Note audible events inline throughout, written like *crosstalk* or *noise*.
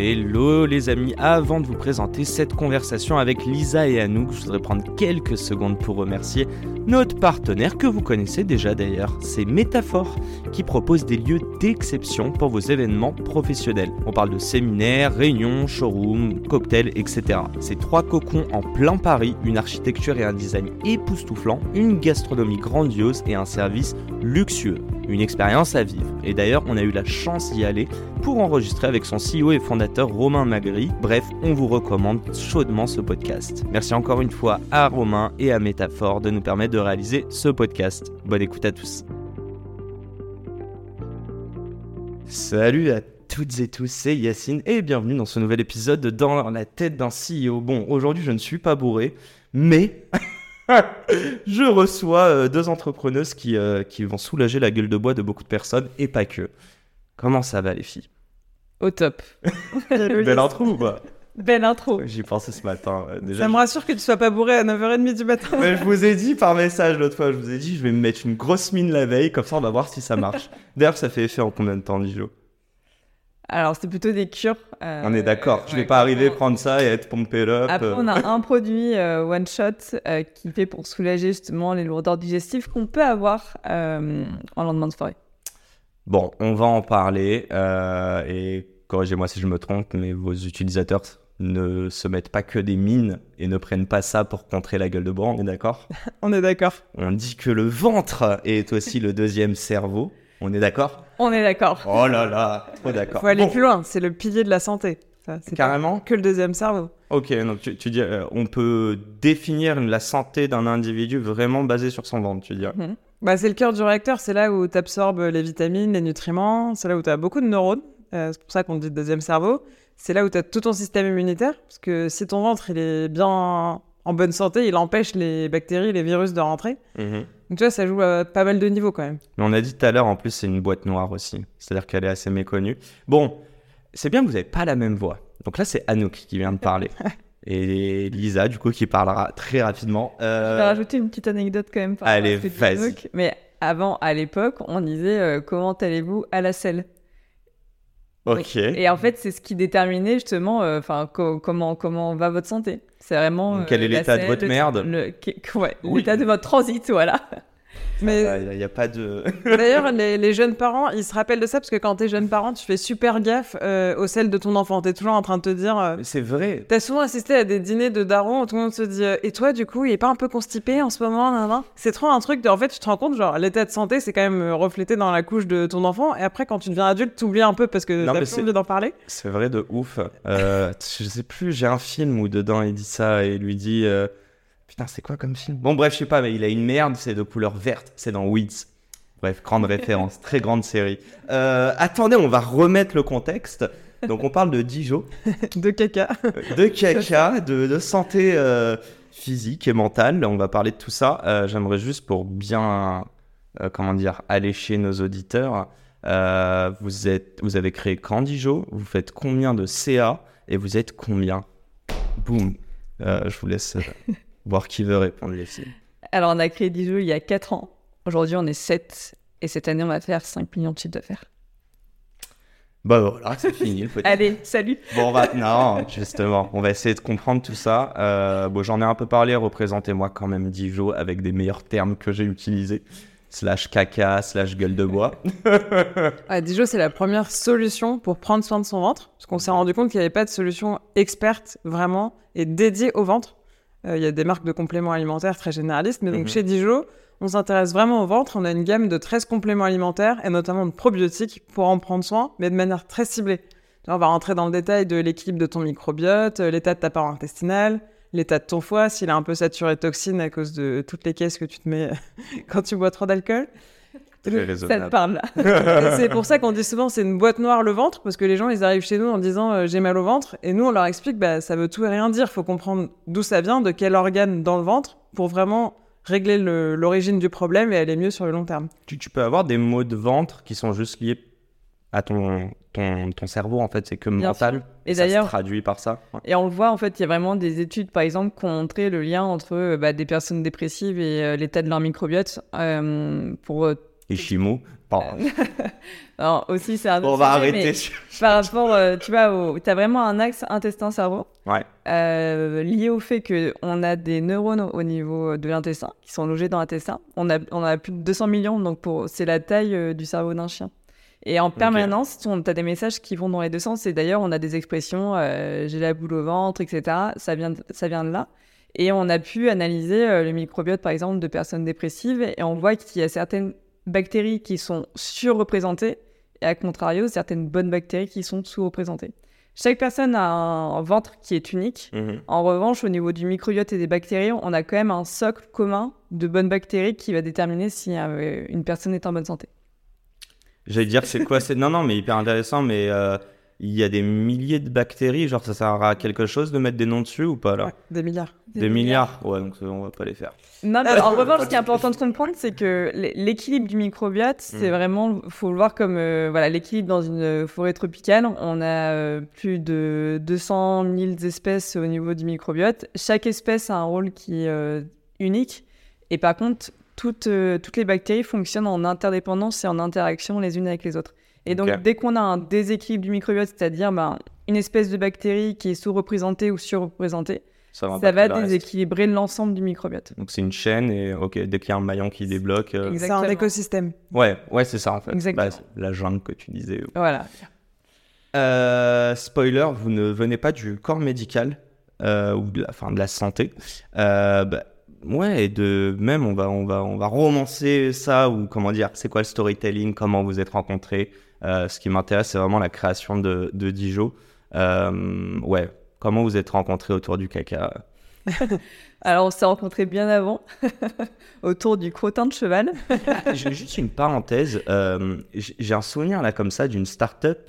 Hello les amis, avant de vous présenter cette conversation avec Lisa et Anouk, je voudrais prendre quelques secondes pour remercier notre partenaire que vous connaissez déjà d'ailleurs, c'est Métaphore qui propose des lieux d'exception pour vos événements professionnels. On parle de séminaires, réunions, showrooms, cocktails, etc. C'est trois cocons en plein Paris, une architecture et un design époustouflant, une gastronomie grandiose et un service luxueux. Une expérience à vivre. Et d'ailleurs, on a eu la chance d'y aller pour enregistrer avec son CEO et fondateur Romain Magri. Bref, on vous recommande chaudement ce podcast. Merci encore une fois à Romain et à Métaphore de nous permettre de réaliser ce podcast. Bonne écoute à tous. Salut à toutes et tous, c'est Yacine et bienvenue dans ce nouvel épisode de Dans la tête d'un CEO. Bon, aujourd'hui je ne suis pas bourré, mais *laughs* *laughs* je reçois euh, deux entrepreneuses qui, euh, qui vont soulager la gueule de bois de beaucoup de personnes et pas que. Comment ça va les filles? Au top. *laughs* Belle intro ou pas? Belle intro. J'y pensais ce matin. euh, déjà, Ça me rassure que tu sois pas bourré à 9h30 du matin. Mais je vous ai dit par message l'autre fois, je vous ai dit, je vais me mettre une grosse mine la veille, comme ça on va voir si ça marche. *laughs* D'ailleurs, ça fait effet en combien de temps, Dijo Alors, c'était plutôt des cures. euh, On est d'accord, je vais ouais, pas arriver clairement. prendre ça et être pompé up. Après, euh. on a un produit euh, one shot euh, qui fait pour soulager justement les lourdeurs digestives qu'on peut avoir en lendemain de soirée. Bon, on va en parler et corrigez-moi si je me trompe, mais vos utilisateurs ne se mettent pas que des mines et ne prennent pas ça pour contrer la gueule de bois, on est d'accord? *laughs* On est d'accord. On dit que le ventre est aussi le deuxième cerveau, on est d'accord? On est d'accord. Oh là là, trop d'accord. Faut aller Bon, plus loin. C'est le pilier de la santé. Ça, Carrément que le deuxième cerveau. Ok, donc tu, tu dis, euh, on peut définir la santé d'un individu vraiment basé sur son ventre, tu dis. Bah, c'est le cœur du réacteur. C'est là où tu absorbes les vitamines, les nutriments. C'est là où tu as beaucoup de neurones. Euh, c'est pour ça qu'on dit deuxième cerveau. C'est là où tu as tout ton système immunitaire. Parce que si ton ventre il est bien en bonne santé, il empêche les bactéries, les virus de rentrer. Mhm. Donc tu vois, ça joue à pas mal de niveaux quand même. Mais on a dit tout à l'heure, en plus, c'est une boîte noire aussi. C'est-à-dire qu'elle est assez méconnue. Bon, c'est bien que vous n'avez pas la même voix. Donc là, c'est Anouk qui vient de parler. *laughs* Et Lisa, du coup, qui parlera très rapidement. Je vais Euh, rajouter une petite anecdote quand même. par allez, vas-y. Mais avant, à l'époque, on disait euh, comment allez-vous à la selle? Ok. Et en fait, c'est ce qui déterminait justement euh, enfin co- comment, comment va votre santé. C'est vraiment. Donc, quel est la l'état de votre le- merde le- qui- ouais, Oui. L'état de votre transit, voilà. Mais Il n'y a, pas de. *laughs* d'ailleurs, les, les jeunes parents, ils se rappellent de ça parce que quand t'es jeune parent, tu fais super gaffe euh, au sel de ton enfant. T'es toujours en train de te dire. euh, c'est vrai. T'as souvent assisté à des dîners de darons où tout le monde se dit euh, Et toi, du coup, il est pas un peu constipé en ce moment C'est trop un truc de. En fait, tu te rends compte, genre, l'état de santé, c'est quand même euh, reflété dans la couche de ton enfant. Et après, quand tu deviens adulte, t'oublies un peu parce que t'as plus c'est- envie d'en parler. C'est vrai de ouf. *laughs* Je sais plus, j'ai un film où dedans il dit ça et il lui dit Putain, c'est quoi comme film? Bon, bref, je sais pas, mais il a une merde, c'est de couleur verte, c'est dans Weeds. Bref, grande *laughs* référence, très grande série. Euh, attendez, on va remettre le contexte. Donc, on parle de Dijon, *laughs* De caca. de caca, de, de santé euh, physique et mentale. On va parler de tout ça. Euh, J'aimerais juste pour bien, euh, comment dire, allécher nos auditeurs. euh, vous, êtes, vous avez créé quand Dijon Vous faites combien de CA Et vous êtes combien? Boum. Euh, je vous laisse *laughs* voir qui veut répondre, les filles. Alors, on a créé Dijou il y a 4 ans. Aujourd'hui, on est 7. Et cette année, on va faire 5 millions de chiffres d'affaires. Bah voilà, c'est fini le petit. Allez, salut Bon, on va... Non, justement, on va essayer de comprendre tout ça. Euh, bon, j'en ai un peu parlé, représentez-moi quand même Dijon avec des meilleurs termes que j'ai utilisés. Slash caca, slash gueule de bois. *laughs* Ah, Dijo, c'est la première solution pour prendre soin de son ventre. Parce qu'on s'est rendu compte qu'il n'y avait pas de solution experte vraiment et dédiée au ventre. Euh, Il y a des marques de compléments alimentaires très généralistes, mais donc Mhm. chez Dijo, on s'intéresse vraiment au ventre. On a une gamme de 13 compléments alimentaires et notamment de probiotiques pour en prendre soin, mais de manière très ciblée. Là, On va rentrer dans le détail de l'équilibre de ton microbiote, euh, l'état de ta paroi intestinale, l'état de ton foie, s'il est un peu saturé de toxines à cause de toutes les caisses que tu te mets *laughs* quand tu bois trop d'alcool. Très Ça te raisonnable. parle là. Et *laughs* c'est pour ça qu'on dit souvent c'est une boîte noire le ventre, parce que les gens ils arrivent chez nous en disant euh, j'ai mal au ventre, et nous on leur explique bah ça veut tout et rien dire, faut comprendre d'où ça vient, de quel organe dans le ventre, pour vraiment régler le- l'origine du problème et aller mieux sur le long terme. Tu, tu peux avoir des maux de ventre qui sont juste liés à ton, ton, ton cerveau, en fait, c'est que Bien mental. Et ça se d'ailleurs, traduit par ça. Ouais. Et on le voit, en fait, il y a vraiment des études, par exemple, qui ont montré le lien entre euh, bah, des personnes dépressives et euh, l'état de leur microbiote. euh, pour, euh, Et chimo. Alors, *laughs* aussi, c'est un Bon, on va sujet, arrêter. sur- *laughs* Par rapport, euh, tu vois, tu as vraiment un axe intestin-cerveau Ouais. euh, lié au fait qu'on a des neurones au niveau de l'intestin qui sont logés dans l'intestin. On a, on a plus de 200 millions, donc pour- c'est la taille euh, du cerveau d'un chien. Et en permanence, tu as des messages qui vont dans les deux sens. Et d'ailleurs, on a des expressions euh, j'ai la boule au ventre, etc. Ça vient, de- ça vient de là. Et on a pu analyser euh, le microbiote, par exemple, de personnes dépressives. Et on voit qu'il y a certaines bactéries qui sont surreprésentées et à contrario, certaines bonnes bactéries qui sont sous-représentées. Chaque personne a un ventre qui est unique. Mhm. En revanche, au niveau du microbiote et des bactéries, on a quand même un socle commun de bonnes bactéries qui va déterminer si euh, une personne est en bonne santé. J'allais dire, c'est quoi c'est... Non, non, mais hyper intéressant, mais euh, il y a des milliers de bactéries. Genre, ça sert à quelque chose de mettre des noms dessus ou pas, là? Ouais, des milliards. Des, milliards. Ouais, donc euh, on va pas les faire. Non, mais en revanche, ce qui est important de comprendre, c'est que l'équilibre du microbiote, c'est Mm. vraiment, faut le voir comme euh, voilà l'équilibre dans une forêt tropicale. On a euh, plus de 200 000 espèces au niveau du microbiote. Chaque espèce a un rôle qui est euh, unique. Et par contre, toutes, euh, toutes les bactéries fonctionnent en interdépendance et en interaction les unes avec les autres. Et donc, dès qu'on a un déséquilibre du microbiote, c'est-à-dire ben, une espèce de bactérie qui est sous-représentée ou surreprésentée, Ça va, ça va déséquilibrer l'ensemble du microbiote. Donc c'est une chaîne et ok, dès qu'il y a un maillon qui débloque. euh. C'est un Exactement. écosystème. Ouais, ouais, c'est ça en fait. Exactement. Bah, la jungle que tu disais. Voilà. Euh, spoiler, vous ne venez pas du corps médical euh, ou de la, enfin, de la santé. Euh, bah, ouais, et de même, on va, on va, on va romancer ça ou comment dire, c'est quoi le storytelling, comment vous êtes rencontrés. Euh, ce qui m'intéresse, c'est vraiment la création de, de Dijon. Euh, ouais, comment vous êtes rencontrés autour du caca? *laughs* Alors, on s'est rencontrés bien avant, *laughs* autour du crottin de cheval. *laughs* J'ai juste une parenthèse. euh, j'ai un souvenir là comme ça d'une start-up.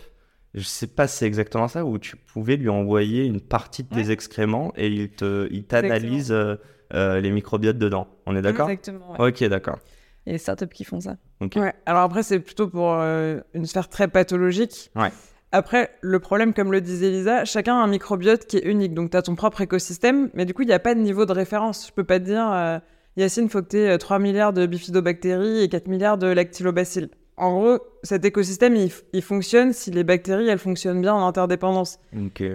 Je sais pas si c'est exactement ça où tu pouvais lui envoyer une partie de tes excréments et il te, il t'analyse euh, euh, les microbiotes dedans. On est d'accord? Exactement. ouais. Ok, d'accord. Il y a des startups qui font ça. Ouais. Alors après, c'est plutôt pour euh, une sphère très pathologique. Ouais. Après, le problème, comme le disait Lisa, chacun a un microbiote qui est unique. Donc, tu as ton propre écosystème, mais du coup, il n'y a pas de niveau de référence. Je peux pas te dire, euh, Yacine, faut que tu aies 3 milliards de bifidobactéries et 4 milliards de lactylobacilles. En gros, cet écosystème, il, fonctionne si les bactéries, elles fonctionnent bien en interdépendance.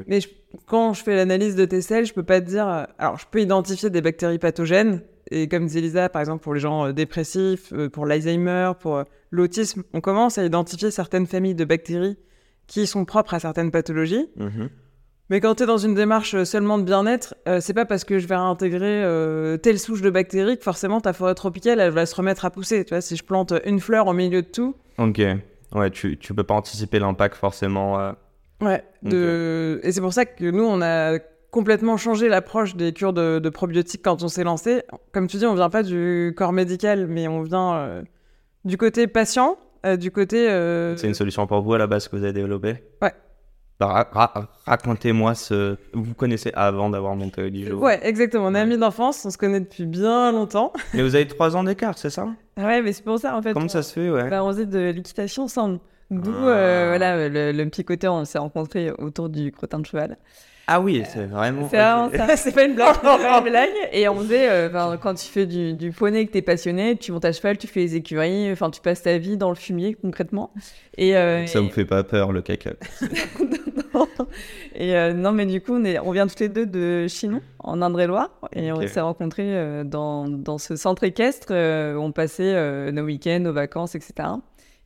Mais je- quand je fais l'analyse de tes selles, je peux pas te dire. euh, Alors, je peux identifier des bactéries pathogènes. Et comme disait Lisa, par exemple, pour les gens euh, dépressifs, euh, pour l'Alzheimer, pour euh, l'autisme, on commence à identifier certaines familles de bactéries qui sont propres à certaines pathologies. Mhm. Mais quand tu es dans une démarche seulement de bien-être, euh, c'est pas parce que je vais réintégrer euh, telle souche de bactéries que forcément ta forêt tropicale, elle va se remettre à pousser. Tu vois, si je plante une fleur au milieu de tout, Ok. Ouais, tu, tu peux pas anticiper l'impact forcément. euh. Ouais, de... et c'est pour ça que nous, on a complètement changé l'approche des cures de, de probiotiques quand on s'est lancé. Comme tu dis, on vient pas du corps médical, mais on vient euh, du côté patient, euh, du côté... euh, C'est une solution pour vous à la base que vous avez développée? Ouais. Bah, ra- ra- Racontez-moi ce. Vous connaissez avant d'avoir monté Dijon. Ouais, exactement. On est Ouais. amis d'enfance, on se connaît depuis bien longtemps. *laughs* Mais vous avez trois ans d'écart, c'est ça? Ouais, mais c'est pour ça, en fait. Comment on- ça se fait, ouais? Bah, on faisait de l'équitation ensemble. D'où Ah. voilà, le, le petit côté, on s'est rencontrés autour du crottin de cheval. Ah oui, c'est vraiment. C'est vraiment ok. ça. *laughs* c'est pas une blague. c'est pas une blague. *laughs* Et on faisait, euh, enfin, quand tu fais du, du poney, que t'es passionné, tu montes à cheval, tu fais les écuries, enfin, tu passes ta vie dans le fumier concrètement. Et, euh, Ça et- vous fait pas peur le caca *laughs* Et euh, non, mais du coup, on, est, on vient toutes les deux de Chinon, en Indre-et-Loire, et on s'est rencontrés euh, dans, dans ce centre équestre. euh, où on passait euh, nos week-ends, nos vacances, etc.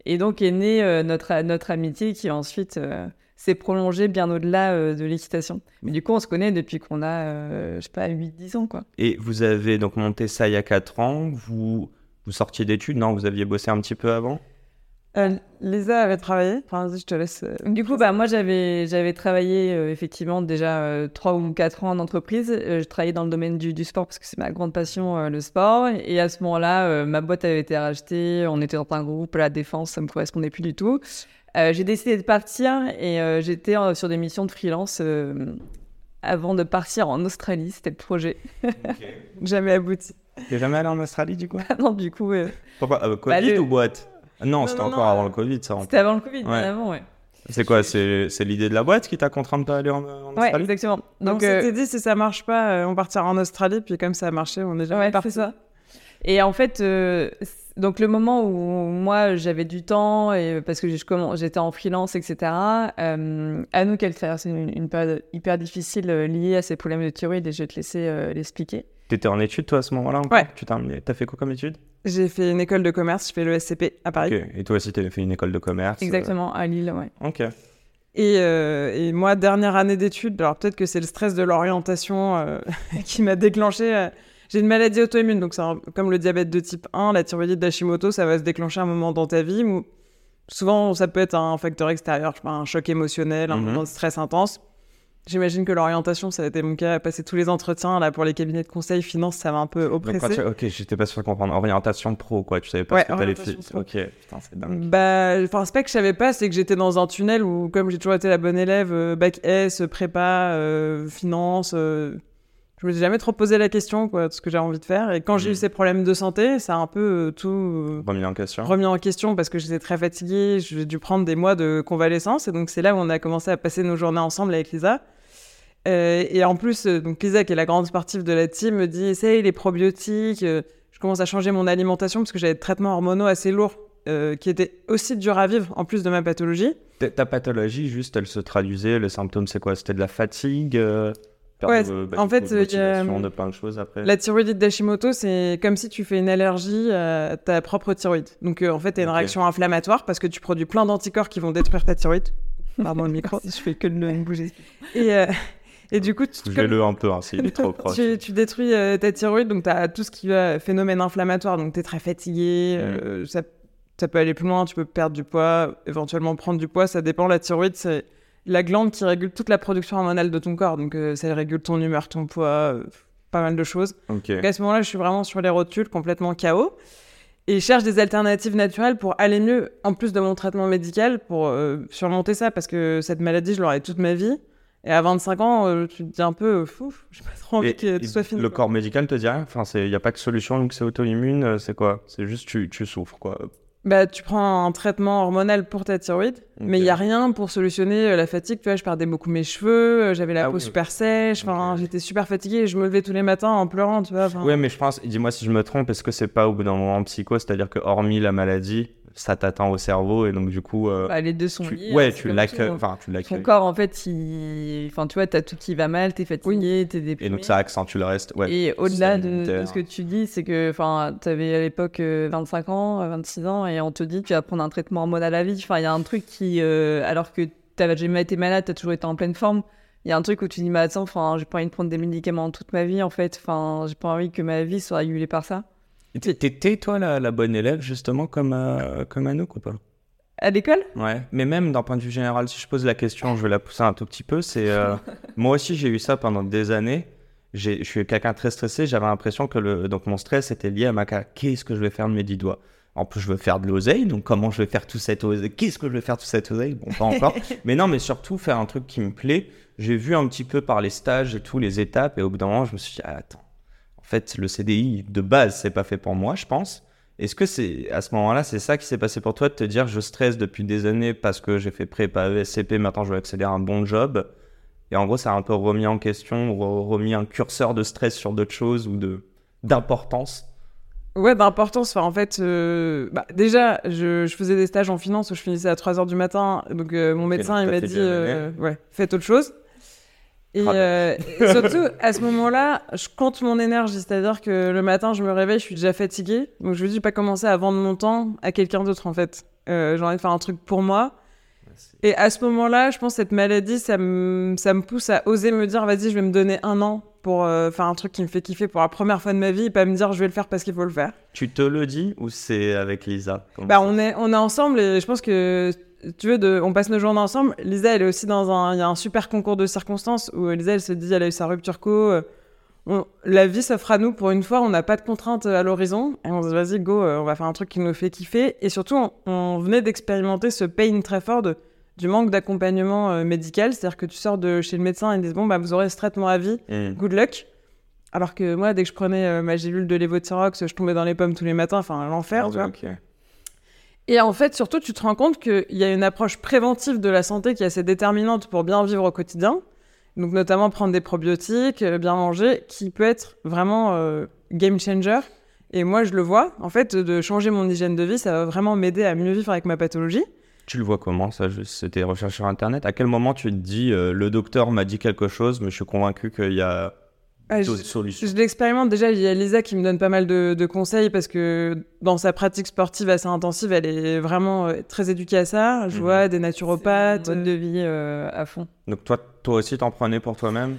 Et donc est née euh, notre, notre amitié qui ensuite euh, s'est prolongée bien au-delà euh, de l'équitation. Mais du coup, on se connaît depuis qu'on a, euh, je sais pas, 8-10 ans, quoi. Et vous avez donc monté ça il y a 4 ans. Vous, vous sortiez d'études Non, vous aviez bossé un petit peu avant? Euh, Lisa avait travaillé. Enfin, vas-y, je te laisse. euh, Du coup, bah, moi, j'avais, j'avais travaillé euh, effectivement déjà euh, trois ou quatre ans en entreprise. Euh, je travaillais dans le domaine du, du sport parce que c'est ma grande passion, euh, le sport. Et à ce moment-là, euh, ma boîte avait été rachetée. On était dans un groupe, la défense, ça me correspondait plus du tout. Euh, j'ai décidé de partir et euh, j'étais euh, sur des missions de freelance euh, avant de partir en Australie. C'était le projet. *laughs* Jamais abouti. T'es jamais allé en Australie du coup? *laughs* Non, du coup, euh, Pourquoi? Euh, Covid le- ou boîte? Ah Non, Non, c'était encore non, avant euh, le Covid, ça. en c'était avant le Covid, bien Ouais. avant, ouais. C'est quoi? C'est l'idée de la boîte qui t'a contraint de pas aller en, en Ouais, Australie? exactement. Donc, Donc, on s'était dit, si ça marche pas, on partira en Australie. Puis comme ça a marché, on est jamais Ouais, parti. ça. Et en fait, euh, donc le moment où moi j'avais du temps et parce que j'étais en freelance, etc. Euh, Anouk, elle traversait une, une période hyper difficile euh, liée à ses problèmes de thyroïde et je vais te laisser euh, l'expliquer. T'étais en études toi à ce moment-là Ouais. Tu t'as terminé- T'as fait quoi comme études? J'ai fait une école de commerce. Je fais le SCP à Paris. Ok. Et toi aussi, t'as fait une école de commerce. euh, Exactement, à Lille, ouais. Ok. Et, euh, et moi, dernière année d'études, alors peut-être que c'est le stress de l'orientation euh, *laughs* qui m'a déclenché. J'ai une maladie auto-immune, donc c'est un- comme le diabète de type 1, la thyroïdite d'Hashimoto, ça va se déclencher à un moment dans ta vie où souvent ça peut être un facteur extérieur, je sais pas, un choc émotionnel, un moment de stress intense. J'imagine que l'orientation, ça a été mon cas, passer tous les entretiens là pour les cabinets de conseil, finance, ça m'a un peu Donc, oppressé. tu- Ok, j'étais pas sûr de comprendre. Orientation pro, quoi. Tu savais pas Ouais, ce que t'allais faire. Ok, putain, c'est dingue. Bah, enfin, c'est pas que je savais pas, c'est que j'étais dans un tunnel où, comme j'ai toujours été la bonne élève, euh, bac S, prépa, euh, finance, euh, je me suis jamais trop posé la question, quoi, de ce que j'ai envie de faire. Et quand j'ai eu ces problèmes de santé, ça a un peu euh, tout euh, Remis en question. remis en question parce que j'étais très fatiguée, j'ai dû prendre des mois de convalescence. Et donc, c'est là où on a commencé à passer nos journées ensemble avec Lisa. Euh, et en plus, donc Lisa, qui est la grande sportive de la team, me dit essaye les probiotiques. je commence à changer mon alimentation parce que j'avais des traitements hormonaux assez lourds qui étaient aussi durs à vivre en plus de ma pathologie. Ta pathologie, juste, elle se traduisait. Le symptôme, c'est quoi? C'était de la fatigue euh, Ouais, de- bah, en fait, coup, euh, y a, de plein de choses après. La thyroïdite d'Hashimoto, c'est comme si tu fais une allergie à ta propre thyroïde. Donc euh, en fait, tu as une réaction inflammatoire parce que tu produis plein d'anticorps qui vont détruire ta thyroïde. Pardon le micro. *laughs* Je fais que de le bouger. Et, euh, et du coup, tu, comme- Bougez-le un peu, hein, s'il est trop proche. *laughs* tu, tu détruis euh, ta thyroïde, donc tu as tout ce qui va phénomène inflammatoire, donc tu es très fatigué, Mm. euh, ça, ça peut aller plus loin, tu peux perdre du poids, éventuellement prendre du poids, ça dépend. La thyroïde, c'est la glande qui régule toute la production hormonale de ton corps, donc euh, ça régule ton humeur, ton poids, euh, pas mal de choses. Ok. Donc à ce moment-là, je suis vraiment sur les rotules, complètement KO. Et je cherche des alternatives naturelles pour aller mieux, en plus de mon traitement médical, pour euh, surmonter ça, parce que cette maladie, je l'aurai toute ma vie. Et à 25 ans, euh, tu te dis un peu, fou, *laughs* j'ai pas trop envie Et- que tout soit fini. Le quoi. corps médical te dit rien? Enfin, il n'y a pas de solution, donc c'est auto-immune, c'est quoi? C'est juste tu, tu souffres, quoi. Bah, tu prends un traitement hormonal pour ta thyroïde, mais il y a rien pour solutionner euh, la fatigue. Tu vois, je perdais beaucoup mes cheveux, euh, j'avais la Ah peau oui. super sèche, enfin, j'étais super fatiguée, et je me levais tous les matins en pleurant, tu vois. Ouais, mais je pense, dis-moi si je me trompe, est-ce que c'est pas au bout d'un moment en psycho, c'est-à-dire que hormis la maladie, ça t'atteint au cerveau et donc du coup, euh, Bah, les deux sont tu, liés. ouais, hein, tu l'accueilles, hein. enfin, tu Ton corps, en fait, il... enfin, tu vois, t'as tout qui va mal, t'es fatigué, t'es déprimé. Et donc ça accentue le reste. Ouais. Et au-delà de, de ce que tu dis, c'est que enfin, tu avais à l'époque euh, 25 ans, euh, 26 ans, et on te dit tu vas prendre un traitement hormonal à vie. Enfin, il y a un truc qui, euh, alors que tu n'avais jamais été malade, tu as toujours été en pleine forme, il y a un truc où tu dis, mais attends, enfin, j'ai pas envie de prendre des médicaments toute ma vie, en fait. Enfin, j'ai pas envie que ma vie soit régulée par ça. T'étais toi la, la bonne élève justement comme euh, comme Anouk ou pas? À l'école? Ouais. Mais même d'un point de vue général, si je pose la question, je vais la pousser un tout petit peu. C'est euh, *laughs* moi aussi j'ai eu ça pendant des années. Je suis quelqu'un très stressé. J'avais l'impression que le donc mon stress était lié à ma qu'est-ce que je vais faire de mes dix doigts? En plus, je veux faire de l'oseille, donc comment je vais faire tout cette oseille Qu'est-ce que je vais faire tout cette oseille? Bon, pas encore. *laughs* mais non, mais surtout faire un truc qui me plaît. J'ai vu un petit peu par les stages et tout, les étapes, et au bout d'un moment, je me suis dit, ah, attends, en fait, le CDI de base, c'est pas fait pour moi, je pense. Est-ce que c'est à ce moment-là, c'est ça qui s'est passé pour toi de te dire, je stresse depuis des années parce que j'ai fait prépa ESCP, maintenant je veux accéder à un bon job? Et en gros, ça a un peu remis en question, re- remis un curseur de stress sur d'autres choses ou de d'importance? Ouais, d'importance. Enfin, en fait, euh, bah, déjà, je, je faisais des stages en finance où je finissais à 3h du matin. Donc, euh, mon médecin, il m'a dit, euh, ouais, faites autre chose. Et, euh, et surtout, à ce moment-là, je compte mon énergie. C'est-à-dire que le matin, je me réveille, je suis déjà fatiguée. Donc, je me dis, je vais pas commencer à vendre mon temps à quelqu'un d'autre, en fait. Euh, J'ai envie de faire un truc pour moi. Et à ce moment-là, je pense que cette maladie, ça me, ça me pousse à oser me dire, vas-y, je vais me donner un an pour euh, faire un truc qui me fait kiffer pour la première fois de ma vie et pas me dire je vais le faire parce qu'il faut le faire. Tu te le dis ou c'est avec Lisa? Bah, on est, on est ensemble et je pense que, tu veux, de, on passe nos journées ensemble. Lisa, elle est aussi dans un, il y a un super concours de circonstances où Lisa, elle se dit, elle a eu sa rupture co. euh, on- la vie s'offre à nous pour une fois, on n'a pas de contraintes à l'horizon. Et on se dit, vas-y, go, euh, on va faire un truc qui nous fait kiffer. Et surtout, on, on venait d'expérimenter ce pain très fort de- du manque d'accompagnement euh, médical. C'est-à-dire que tu sors de chez le médecin et ils disent, bon, bah, vous aurez ce traitement à vie good luck. Alors que moi, dès que je prenais euh, ma gélule de lévothyrox, je tombais dans les pommes tous les matins, enfin l'enfer, Ah tu vois. Et en fait, surtout, tu te rends compte qu'il y a une approche préventive de la santé qui est assez déterminante pour bien vivre au quotidien. Donc, notamment prendre des probiotiques, euh, bien manger, qui peut être vraiment euh, game changer. Et moi, je le vois. En fait, de changer mon hygiène de vie, ça va vraiment m'aider à mieux vivre avec ma pathologie. Tu le vois comment ça? C'était recherche sur internet. À quel moment tu te dis euh, le docteur m'a dit quelque chose, mais je suis convaincu qu'il y a Ah, je- l'expérimente déjà, il y a Lisa qui me donne pas mal de, de conseils parce que dans sa pratique sportive assez intensive, elle est vraiment euh, très éduquée à ça. Je Mhm. vois des naturopathes. mode de vie euh, à fond. Donc toi, toi aussi, t'en prenais pour toi-même?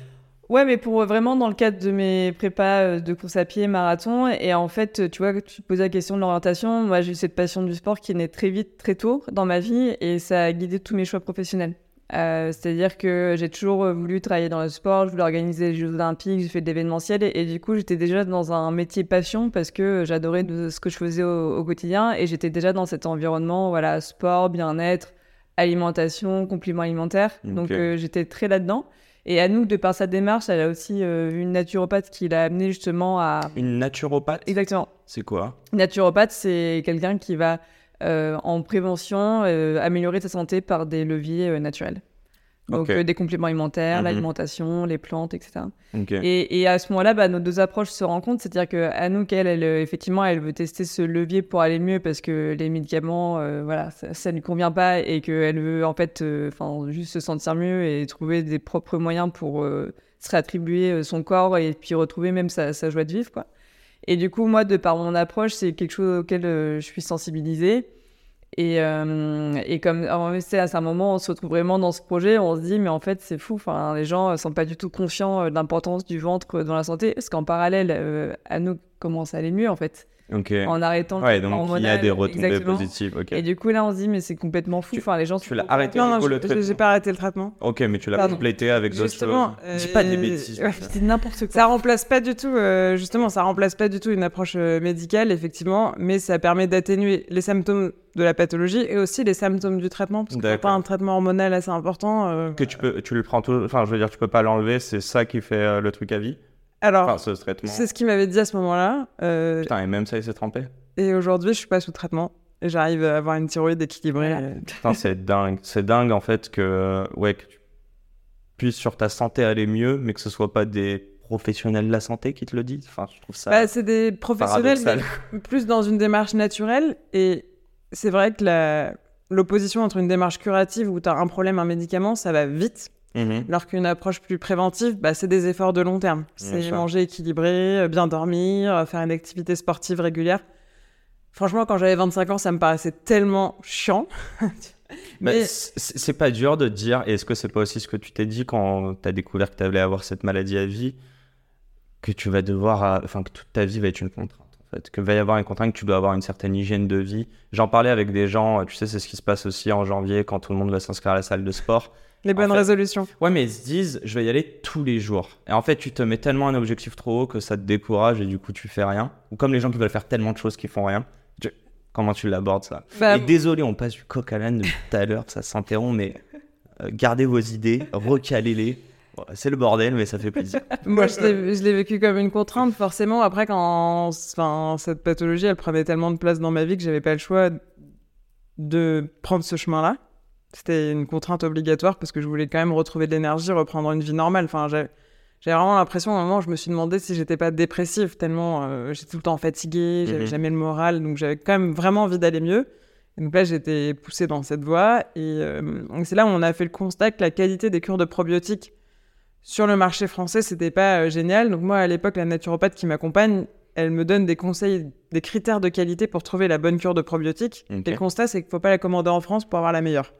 Ouais, mais pour euh, vraiment dans le cadre de mes prépas euh, de course à pied, marathon, et en fait, euh, tu vois, tu posais la question de l'orientation. Moi, j'ai eu cette passion du sport qui naît très vite, très tôt dans ma vie, et ça a guidé tous mes choix professionnels. Euh, C'est-à-dire que j'ai toujours euh, voulu travailler dans le sport, je voulais organiser les Jeux Olympiques, j'ai fait de l'événementiel, et, et du coup, j'étais déjà dans un métier passion parce que j'adorais ce que je faisais au, au quotidien, et j'étais déjà dans cet environnement, voilà, sport, bien-être, alimentation, compléments alimentaires. Donc, euh, j'étais très là-dedans. Et Anouk, de par sa démarche, elle a aussi euh, une naturopathe qui l'a amené justement à. Une naturopathe? Exactement. C'est quoi? Naturopathe, c'est quelqu'un qui va, en prévention, euh, améliorer sa santé par des leviers euh, naturels. Donc, euh, des compléments alimentaires, Mhm. l'alimentation, les plantes, etc. Et, et à ce moment-là, bah, nos deux approches se rencontrent. C'est-à-dire que Anouk, elle, elle, euh, effectivement, elle veut tester ce levier pour aller mieux parce que les médicaments, euh, voilà, ça, ça lui convient pas et qu'elle veut en fait, euh, juste se sentir mieux et trouver des propres moyens pour euh, se réattribuer euh, son corps et puis retrouver même sa, sa joie de vivre, quoi. Et du coup, moi, de par mon approche, c'est quelque chose auquel euh, je suis sensibilisée. Et, euh, comme c'est à un moment, on se retrouve vraiment dans ce projet, on se dit, mais en fait, c'est fou. Enfin, les gens ne sont pas du tout conscients euh, de l'importance du ventre dans la santé. Parce qu'en parallèle, euh, Anouk commence à aller mieux, en fait, En arrêtant le Ouais, traitement donc il y a des retombées Exactement. positives. Et du coup, là, on se dit, mais c'est complètement fou. Tu- enfin, les gens tu l'as arrêté. Non, non, du coup, le je- j'ai traitement. pas arrêté le traitement. Ok, mais tu l'as Pardon. complété avec d'autres choses. Justement, Dis pas des euh, bêtises. ouais. C'est n'importe quoi. Ça remplace pas du tout, euh, justement, ça remplace pas du tout une approche euh, médicale, effectivement, mais ça permet d'atténuer les symptômes de la pathologie et aussi les symptômes du traitement, parce que pas un traitement hormonal assez important. euh, Que tu peux, tu le prends tout. Enfin, je veux dire, tu peux pas l'enlever. C'est ça qui fait euh, le truc à vie? Alors, Enfin, ce traitement. c'est ce qu'il m'avait dit à ce moment-là, euh, Putain, et même ça, il s'est trempé. et aujourd'hui, je suis pas sous traitement. Et j'arrive à avoir une thyroïde équilibrée. Voilà. Putain, c'est dingue. C'est dingue en fait que, euh, ouais, que tu puisses sur ta santé aller mieux, mais que ce soit pas des professionnels de la santé qui te le disent. Enfin, je trouve ça Bah, c'est des professionnels, mais plus dans une démarche naturelle. Et c'est vrai que la- l'opposition entre une démarche curative où tu as un problème, un médicament, ça va vite. Mhm. Alors qu'une approche plus préventive, bah, c'est des efforts de long terme. C'est manger équilibré, euh, bien dormir, euh, faire une activité sportive régulière. Franchement, quand j'avais 25 ans, ça me paraissait tellement chiant. *laughs* Mais- c'est pas dur de dire, et est-ce que c'est pas aussi ce que tu t'es dit quand t'as découvert que t'allais avoir cette maladie à vie, que tu vas devoir, euh, enfin, que toute ta vie va être une contrainte, en fait, que va y avoir une contrainte, que tu dois avoir une certaine hygiène de vie. J'en parlais avec des gens, tu sais, c'est ce qui se passe aussi en janvier quand tout le monde va s'inscrire à la salle de sport. Les bonnes fait- résolutions. Ouais, mais ils se disent, je vais y aller tous les jours. Et en fait, tu te mets tellement un objectif trop haut que ça te décourage et du coup, tu fais rien. Ou comme les gens qui veulent faire tellement de choses qui font rien. Comment tu l'abordes ça? Bah, Et désolé, on passe du coq à l'âne depuis tout à l'heure, ça s'interrompt, mais euh, gardez vos idées, recalez-les. C'est le bordel, mais ça fait plaisir. *laughs* Moi, je l'ai- je l'ai vécu comme une contrainte, forcément. Après, quand enfin, cette pathologie, elle prenait tellement de place dans ma vie que j'avais pas le choix de prendre ce chemin-là. C'était une contrainte obligatoire parce que je voulais quand même retrouver de l'énergie, reprendre une vie normale. Enfin, j'avais vraiment l'impression, à un moment, je me suis demandé si j'étais pas dépressive, tellement euh, j'étais tout le temps fatiguée, j'avais Mhm. jamais le moral, donc j'avais quand même vraiment envie d'aller mieux. Et donc là, j'étais poussée dans cette voie. Et euh, donc c'est là où on a fait le constat que la qualité des cures de probiotiques sur le marché français, c'était pas euh, génial. Donc moi, à l'époque, la naturopathe qui m'accompagne, elle me donne des conseils, des critères de qualité pour trouver la bonne cure de probiotiques. Et le constat, c'est qu'il faut pas la commander en France pour avoir la meilleure.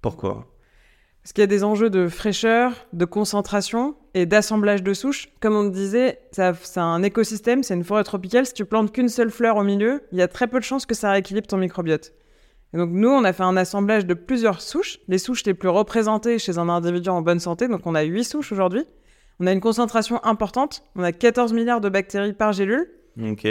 Pourquoi? Parce qu'il y a des enjeux de fraîcheur, de concentration et d'assemblage de souches. Comme on disait, c'est un écosystème, c'est une forêt tropicale. Si tu plantes qu'une seule fleur au milieu, il y a très peu de chances que ça rééquilibre ton microbiote. Et donc nous, on a fait un assemblage de plusieurs souches, les souches les plus représentées chez un individu en bonne santé. Donc on a 8 souches aujourd'hui. On a une concentration importante. On a 14 milliards de bactéries par gélule.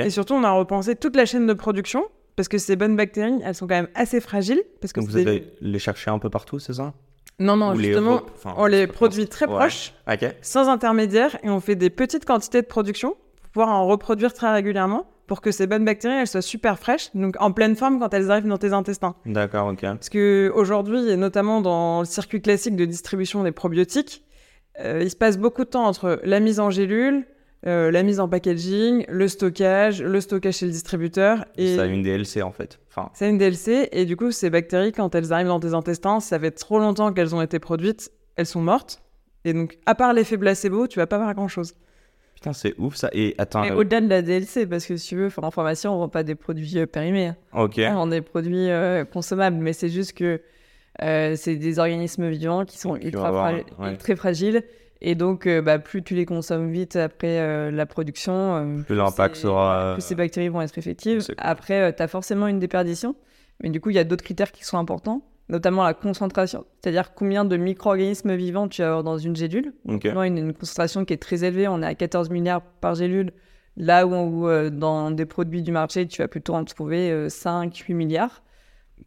Et surtout, on a repensé toute la chaîne de production parce que ces bonnes bactéries, elles sont quand même assez fragiles. Parce que vous allez les chercher un peu partout, c'est ça? Non, non, justement, on les produit très proches, sans intermédiaire, et on fait des petites quantités de production pour pouvoir en reproduire très régulièrement pour que ces bonnes bactéries, elles soient super fraîches, donc en pleine forme quand elles arrivent dans tes intestins. D'accord, ok. Parce que aujourd'hui, et notamment dans le circuit classique de distribution des probiotiques, euh, il se passe beaucoup de temps entre la mise en gélule, euh, la mise en packaging, le stockage, le stockage chez le distributeur. Et... Ça a une DLC en fait. Enfin... Ça a une DLC et du coup ces bactéries quand elles arrivent dans tes intestins, ça fait trop longtemps qu'elles ont été produites, elles sont mortes. Et donc à part l'effet placebo, tu vas pas voir grand chose. Putain, c'est ouf ça. Et attends. Mais au-delà de la DLC, parce que si tu veux, en pharmacie, on vend pas des produits euh, périmés. Hein. Ok. On vend des produits euh, consommables, mais c'est juste que c'est des organismes vivants qui sont ultra très fragiles et donc, euh, bah, plus tu les consommes vite après euh, la production, euh, plus l'impact sera. Plus ces bactéries vont être effectives. Après, tu as forcément une déperdition. Mais du coup, il y a d'autres critères qui sont importants, notamment la concentration. C'est-à-dire combien de micro-organismes vivants tu as dans une gélule. Donc, une, une, concentration qui est très élevée. On est à 14 milliards par gélule. Là où, dans des produits du marché, tu vas plutôt en trouver 5, 8 milliards.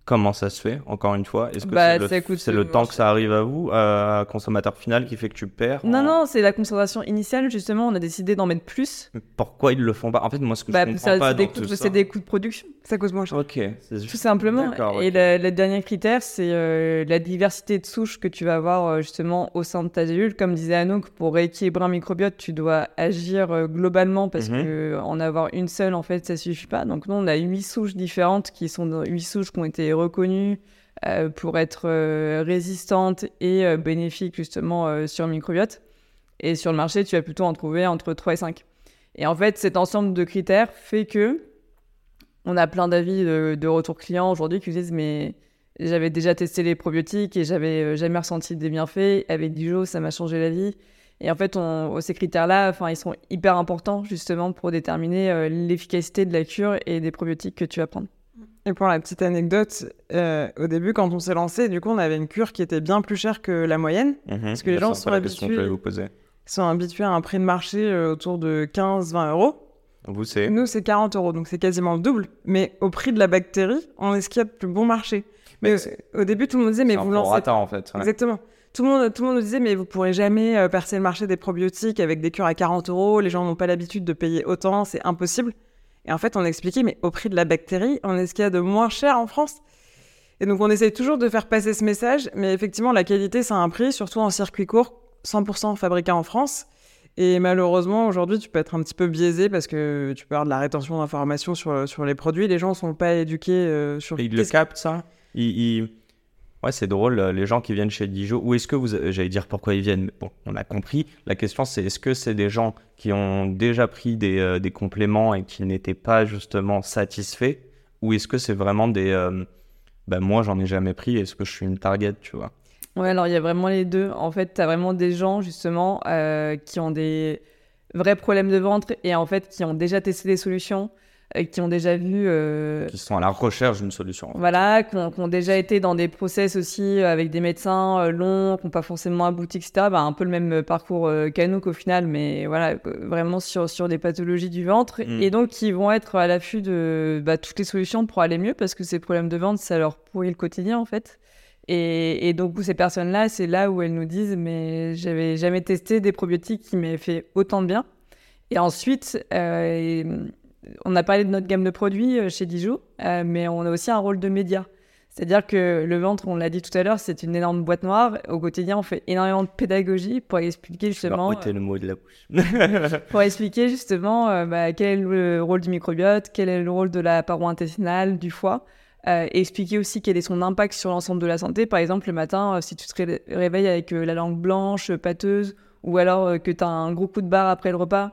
Comment ça se fait, encore une fois? Est-ce que bah, c'est le, temps que ça arrive à vous, à consommateur final, qui fait que tu perds? Non, non, c'est la consommation initiale, justement, on a décidé d'en mettre plus. pourquoi ils le font pas? En fait, moi, ce que je bah, comprends pas ça... C'est des coûts de production, ça cause moins cher. Ok, Tout simplement. Et le, dernier critère, c'est euh, la diversité de souches que tu vas avoir, euh, justement, au sein de ta cellule. Comme disait Anouk, pour rééquilibrer un microbiote, tu dois agir euh, globalement, parce qu'en mhm. que en avoir une seule, en fait, ça suffit pas. Donc, nous, on a huit souches différentes, qui sont huit souches qui ont été reconnue euh, pour être euh, résistante et euh, bénéfique justement sur le microbiote. Et sur le marché, tu vas plutôt en trouver entre 3 et 5. Et en fait, cet ensemble de critères fait que on a plein d'avis de, de retour client aujourd'hui qui disent mais j'avais déjà testé les probiotiques et j'avais jamais ressenti des bienfaits. Avec Dijo, ça m'a changé la vie. Et en fait, on, ces critères-là, enfin, ils sont hyper importants justement pour déterminer l'efficacité de la cure et des probiotiques que tu vas prendre. Et pour la petite anecdote, euh, au début, quand on s'est lancé, du coup, on avait une cure qui était bien plus chère que la moyenne. Mhm. parce que les gens sont habitués, vous poser. sont habitués à un prix de marché euh, autour de 15-20 euros. Vous, c'est Nous, c'est 40 euros, donc c'est quasiment le double. Mais au prix de la bactérie, on est ce qu'il y a de plus bon marché. Mais au, début, tout le monde disait, mais vous lancez. en fait. Exactement. Tout le, monde, tout le monde nous disait, mais vous pourrez jamais euh, percer le marché des probiotiques avec des cures à 40 euros. Les gens n'ont pas l'habitude de payer autant, c'est impossible. Et en fait, on expliquait, mais au prix de la bactérie, on est ce qu'il y a de moins cher en France. Et donc, on essaye toujours de faire passer ce message, mais effectivement, la qualité, ça a un prix, surtout en circuit court, 100% fabriqué en France. Et malheureusement, aujourd'hui, tu peux être un petit peu biaisé parce que tu peux avoir de la rétention d'informations sur, sur les produits. Les gens ne sont pas éduqués euh, sur... Et ils le captent, ça. Ils, Ouais, c'est drôle, euh, les gens qui viennent chez Dijon, ou est-ce que vous, j'allais dire pourquoi ils viennent, bon, on a compris, la question c'est est-ce que c'est des gens qui ont déjà pris des, euh, des compléments et qui n'étaient pas justement satisfaits, ou est-ce que c'est vraiment des, euh, ben moi j'en ai jamais pris, est-ce que je suis une target, tu vois? Ouais, alors il y a vraiment les deux, en fait, tu as vraiment des gens justement qui ont des vrais problèmes de ventre et en fait qui ont déjà testé des solutions, qui ont déjà vu. Euh, qui sont à la recherche d'une solution. Voilà, qui ont, déjà été dans des process aussi avec des médecins euh, longs, qui n'ont pas forcément abouti, etc. Bah, un peu le même parcours euh, qu'Anouk au final, mais voilà, vraiment sur, sur des pathologies du ventre. Mm. Et donc, qui vont être à l'affût de bah, toutes les solutions pour aller mieux, parce que ces problèmes de ventre, ça leur pourrit le quotidien en fait. Et, et donc, ces personnes-là, c'est là où elles nous disent Mais j'avais jamais testé des probiotiques qui m'aient fait autant de bien. Et ensuite, on a parlé de notre gamme de produits euh, chez Dijou, euh, mais on a aussi un rôle de média. C'est-à-dire que le ventre, on l'a dit tout à l'heure, c'est une énorme boîte noire. Au quotidien, on fait énormément de pédagogie pour expliquer justement. le mot de la bouche. *laughs* pour expliquer justement euh, bah, quel est le rôle du microbiote, quel est le rôle de la paroi intestinale, du foie. Et expliquer aussi quel est son impact sur l'ensemble de la santé. Par exemple, le matin, si tu te réveilles avec la langue blanche, pâteuse, ou alors que tu as un gros coup de barre après le repas,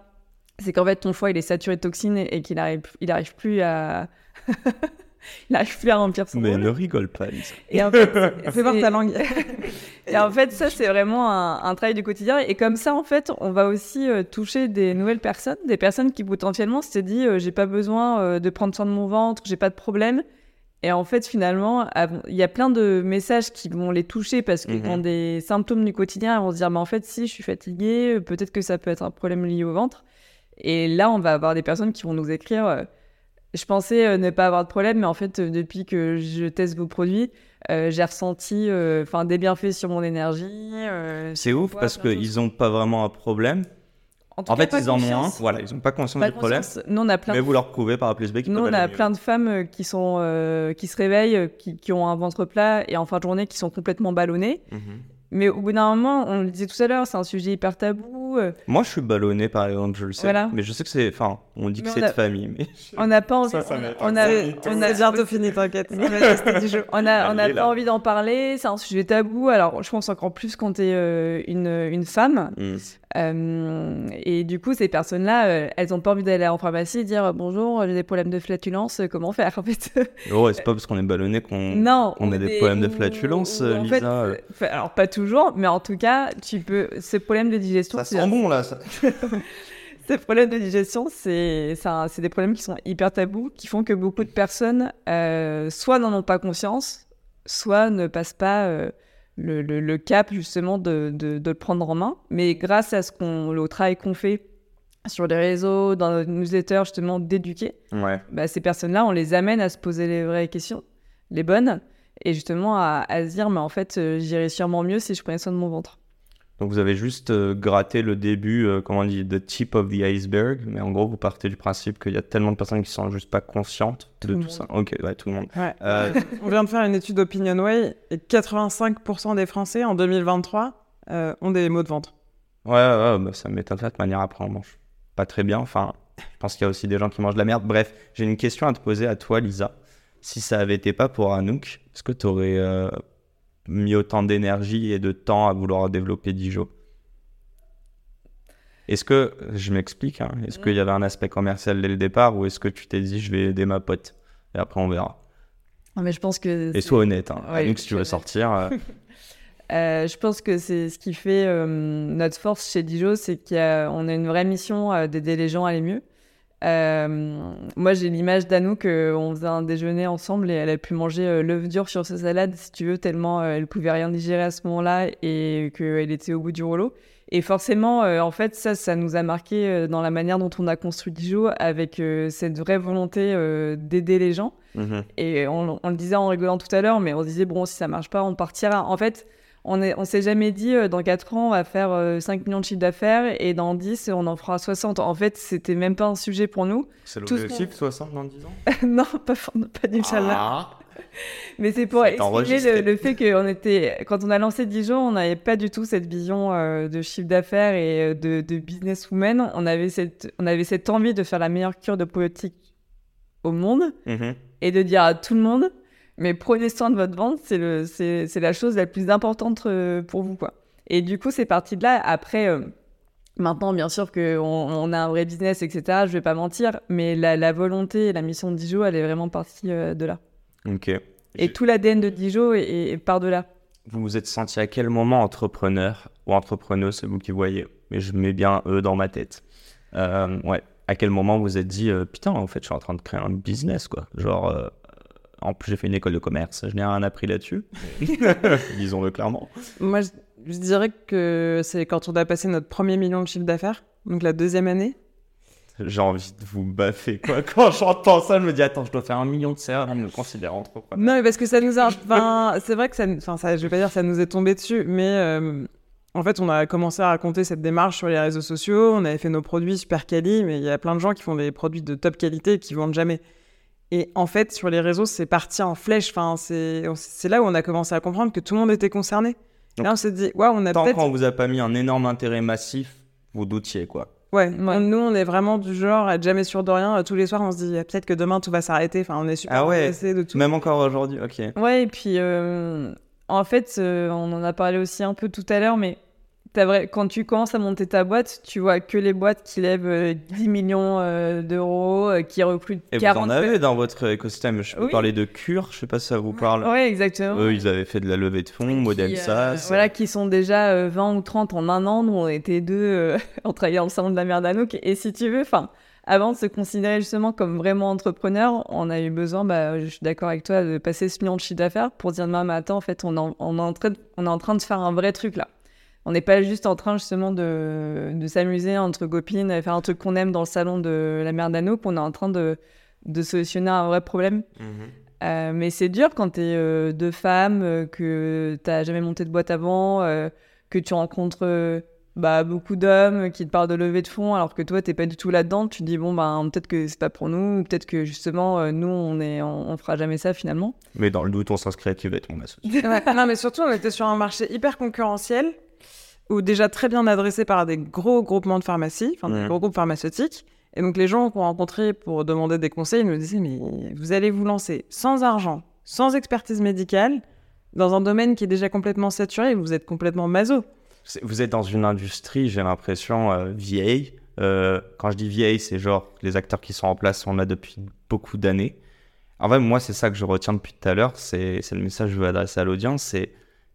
c'est qu'en fait ton foie il est saturé de toxines et, qu'il arrive, il arrive plus à *laughs* il n'arrive plus à remplir son Mais rôle. ne rigole pas, Lisa. Et en fait, *laughs* Fais voir ta langue. *laughs* Et en fait, ça, c'est vraiment un, un travail du quotidien. Et comme ça, en fait, on va aussi euh, toucher des nouvelles personnes, des personnes qui potentiellement s'étaient dit euh, j'ai pas besoin euh, de prendre soin de mon ventre, j'ai pas de problème. Et en fait, finalement, il y a plein de messages qui vont les toucher parce qu'ils Mhm. ont des symptômes du quotidien. Ils vont se dire mais en fait, si je suis fatiguée, euh, peut-être que ça peut être un problème lié au ventre. Et là, on va avoir des personnes qui vont nous écrire. euh, je pensais euh, ne pas avoir de problème, mais en fait, euh, depuis que je teste vos produits, j'ai ressenti enfin des bienfaits sur mon énergie. C'est ouf parce qu'ils n'ont pas vraiment un problème. Tout En cas, fait, ils en ont un. conscience. Voilà, ils n'ont pas conscience Pas du problème. Nous, on a plein Mais de vous leur prouvez par plus B qu'ils Nous, on a mieux. plein de femmes euh, qui, sont, euh, qui se réveillent, euh, qui, qui ont un ventre plat et en fin de journée qui sont complètement ballonnées. Mhm. Mais au bout d'un moment, on le disait tout à l'heure, c'est un sujet hyper tabou. euh, Moi, je suis ballonné par exemple, je le sais. Voilà. Mais je sais que c'est. Enfin, on dit que c'est a- de famille. Mais... *laughs* on n'a pas envie. Ça, ça on- a, on a bientôt fini, t'inquiète. Il va rester 10 jours. On a, on a Allez, pas là. envie d'en parler, c'est un sujet tabou. Alors, je pense encore plus quand tu es une, une femme. Mm. Euh, et du coup, ces personnes-là, euh, elles ont pas envie d'aller en pharmacie et dire bonjour, j'ai des problèmes de flatulence, euh, comment faire En fait, Oh, ouais, c'est pas parce qu'on est ballonné qu'on. on a des problèmes de flatulence, Lisa, fait, euh. alors, pas toujours, mais en tout cas, tu peux. Ces problèmes de digestion, Ça sent bon là. Ça... *laughs* ces problèmes de digestion, c'est des problèmes qui sont hyper tabous, qui font que beaucoup de personnes euh, soit n'en ont pas conscience, soit ne passent pas euh, le, le- le cap justement de, de- de le prendre en main. Mais grâce à ce qu'on, au travail qu'on fait sur les réseaux, dans notre newsletter justement d'éduquer, Ouais. bah, ces personnes-là, on les amène à se poser les vraies questions, les bonnes, et justement à, à se dire, mais en fait, euh, j'irais sûrement mieux si je prenais soin de mon ventre. Donc vous avez juste euh, gratté le début, euh, comment on dit, the tip of the iceberg. Mais en gros, vous partez du principe qu'il y a tellement de personnes qui sont juste pas conscientes de Tout le tout monde. ça. Ok, ouais, tout le monde. Ouais. Euh, *laughs* On vient de faire une étude Opinionway et 85% des Français en 2023 euh, ont des maux de ventre. Ouais, ouais, ouais, bah, ça m'étonne pas de manière après on mange pas très bien. Enfin, je pense qu'il y a aussi des gens qui mangent de la merde. Bref, j'ai une question à te poser à toi, Lisa. Si ça avait été pas pour Anouk, est-ce que tu aurais mis autant d'énergie et de temps à vouloir développer Dijon Est-ce que, je m'explique, hein, est-ce qu'il y avait un aspect commercial dès le départ ou est-ce que tu t'es dit je vais aider ma pote et après on verra? Non, mais je pense que. Et sois honnête, hein. Ouais, Anouk, si tu veux honnête. sortir, euh, *laughs* Euh, je pense que c'est ce qui fait euh, notre force chez Dijon, c'est qu'on a, une vraie mission euh, d'aider les gens à aller mieux. Euh, moi, j'ai l'image d'Anouk, euh, on faisait un déjeuner ensemble et elle a pu manger euh, l'œuf dur sur sa salade, si tu veux, tellement euh, elle pouvait rien digérer à ce moment-là et qu'elle était au bout du rouleau. Et forcément, en fait, ça, ça nous a marqué dans la manière dont on a construit Dijon avec cette vraie volonté d'aider les gens. mhm. Et on, on le disait en rigolant tout à l'heure, mais on se disait, bon, si ça marche pas, on partira. En fait, on on s'est jamais dit, euh, dans 4 ans, on va faire euh, 5 millions de chiffre d'affaires et dans 10, on en fera 60. En fait, c'était même pas un sujet pour nous. c'est ce l'objectif 60 dans 10 ans? *laughs* Non, pas, d'Inch'Allah. Ah. *laughs* Mais c'est pour enregistré. le, le fait qu'on était, quand on a lancé Dijon, on n'avait pas du tout cette vision euh, de chiffre d'affaires et euh, de, de businesswoman. On avait cette, on avait cette envie de faire la meilleure cure de probiotiques au monde Mhm. et de dire à tout le monde, mais prenez soin de votre ventre, c'est le, c'est, c'est la chose la plus importante euh, pour vous, quoi. Et du coup, c'est parti de là. Après, euh, maintenant, bien sûr qu'on on a un vrai business, etc. Je vais pas mentir, mais la, la volonté et la mission de Dijon, elle est vraiment partie euh, de là. Ok. Et J'ai- tout l'ADN de Dijon est, est- est part de là. Vous vous êtes senti à quel moment entrepreneur ou entrepreneuse, c'est vous qui voyez, mais je mets bien eux dans ma tête. Euh, ouais. À quel moment vous vous êtes dit, putain, en fait, je suis en train de créer un business, quoi. Genre, en plus, j'ai fait une école de commerce, je n'ai rien appris là-dessus. *laughs* Disons-le clairement. Moi, je, je dirais que c'est quand on a passé notre premier million de chiffre d'affaires, donc la deuxième année. J'ai envie de vous baffer, quoi. *laughs* Quand j'entends ça, je me dis, attends, je dois faire un million de CA, je me considère entrepreneur. Non, mais parce que ça nous a. Enfin, c'est vrai que ça. Enfin, ça, je vais pas dire ça nous est tombé dessus, mais euh, en fait, on a commencé à raconter cette démarche sur les réseaux sociaux. On avait fait nos produits super quali, mais il y a plein de gens qui font des produits de top qualité et qui vendent jamais. Et en fait, sur les réseaux, c'est parti en flèche. Enfin, c'est là où on a commencé à comprendre que tout le monde était concerné. Donc, là, on s'est dit, waouh, on a Tant qu'on vous a pas mis un énorme intérêt massif, vous doutiez, quoi. Ouais, Ouais. on- nous, on est vraiment du genre à être jamais sûr de rien. Tous les soirs, on se dit, peut-être que demain, tout va s'arrêter. Enfin, on est super Ah ouais. intéressé de tout. Même encore aujourd'hui, ok. Ouais, et puis euh, en fait, euh, on en a parlé aussi un peu tout à l'heure, mais vrai, quand tu commences à monter ta boîte, tu vois que les boîtes qui lèvent 10 euh, millions euh, d'euros, euh, qui recrutent Et 40 vous en avez dans votre écosystème. Je peux Oui. parler de Cure, je sais pas si ça vous parle. Oui, exactement. Eux, ils avaient fait de la levée de fonds, modèle voilà, qui sont déjà euh, 20 ou 30 en un an. Nous, on était deux, *laughs* on travaillait dans le salon de la mère d'Anouk. Et si tu veux, enfin, avant de se considérer justement comme vraiment entrepreneur, on a eu besoin, bah, je suis d'accord avec toi, de passer ce million de chiffre d'affaires pour dire, mais attends, en fait, on, est en- on, est en train de, on est en train de faire un vrai truc là. On n'est pas juste en train justement de, de s'amuser entre copines, à faire un truc qu'on aime dans le salon de la mère d'Anouk. On est en train de, de solutionner un vrai problème. Mhm. Euh, mais c'est dur quand tu es deux femmes, euh, que tu jamais monté de boîte avant, euh, que tu rencontres euh, bah, beaucoup d'hommes qui te parlent de levée de fonds alors que toi, t'es pas du tout là-dedans. Tu te dis, bon, bah, peut-être que c'est pas pour nous, ou peut-être que justement, euh, nous, on, est, on, on fera jamais ça finalement. Mais dans le doute, on s'inscrit à qui va être mon associé. Ouais, non, mais surtout, on était sur un marché hyper concurrentiel, ou déjà très bien adressé par des gros groupements de pharmacie, enfin des gros groupes pharmaceutiques. Et donc, les gens qu'on rencontrait pour demander des conseils nous disaient Mais vous allez vous lancer sans argent, sans expertise médicale, dans un domaine qui est déjà complètement saturé, vous êtes complètement maso. Vous êtes dans une industrie, j'ai l'impression, euh, vieille. Euh, quand je dis vieille, c'est genre les acteurs qui sont en place sont là depuis beaucoup d'années. En vrai, moi, c'est ça que je retiens depuis tout à l'heure. C'est le message que je veux adresser à l'audience. C'est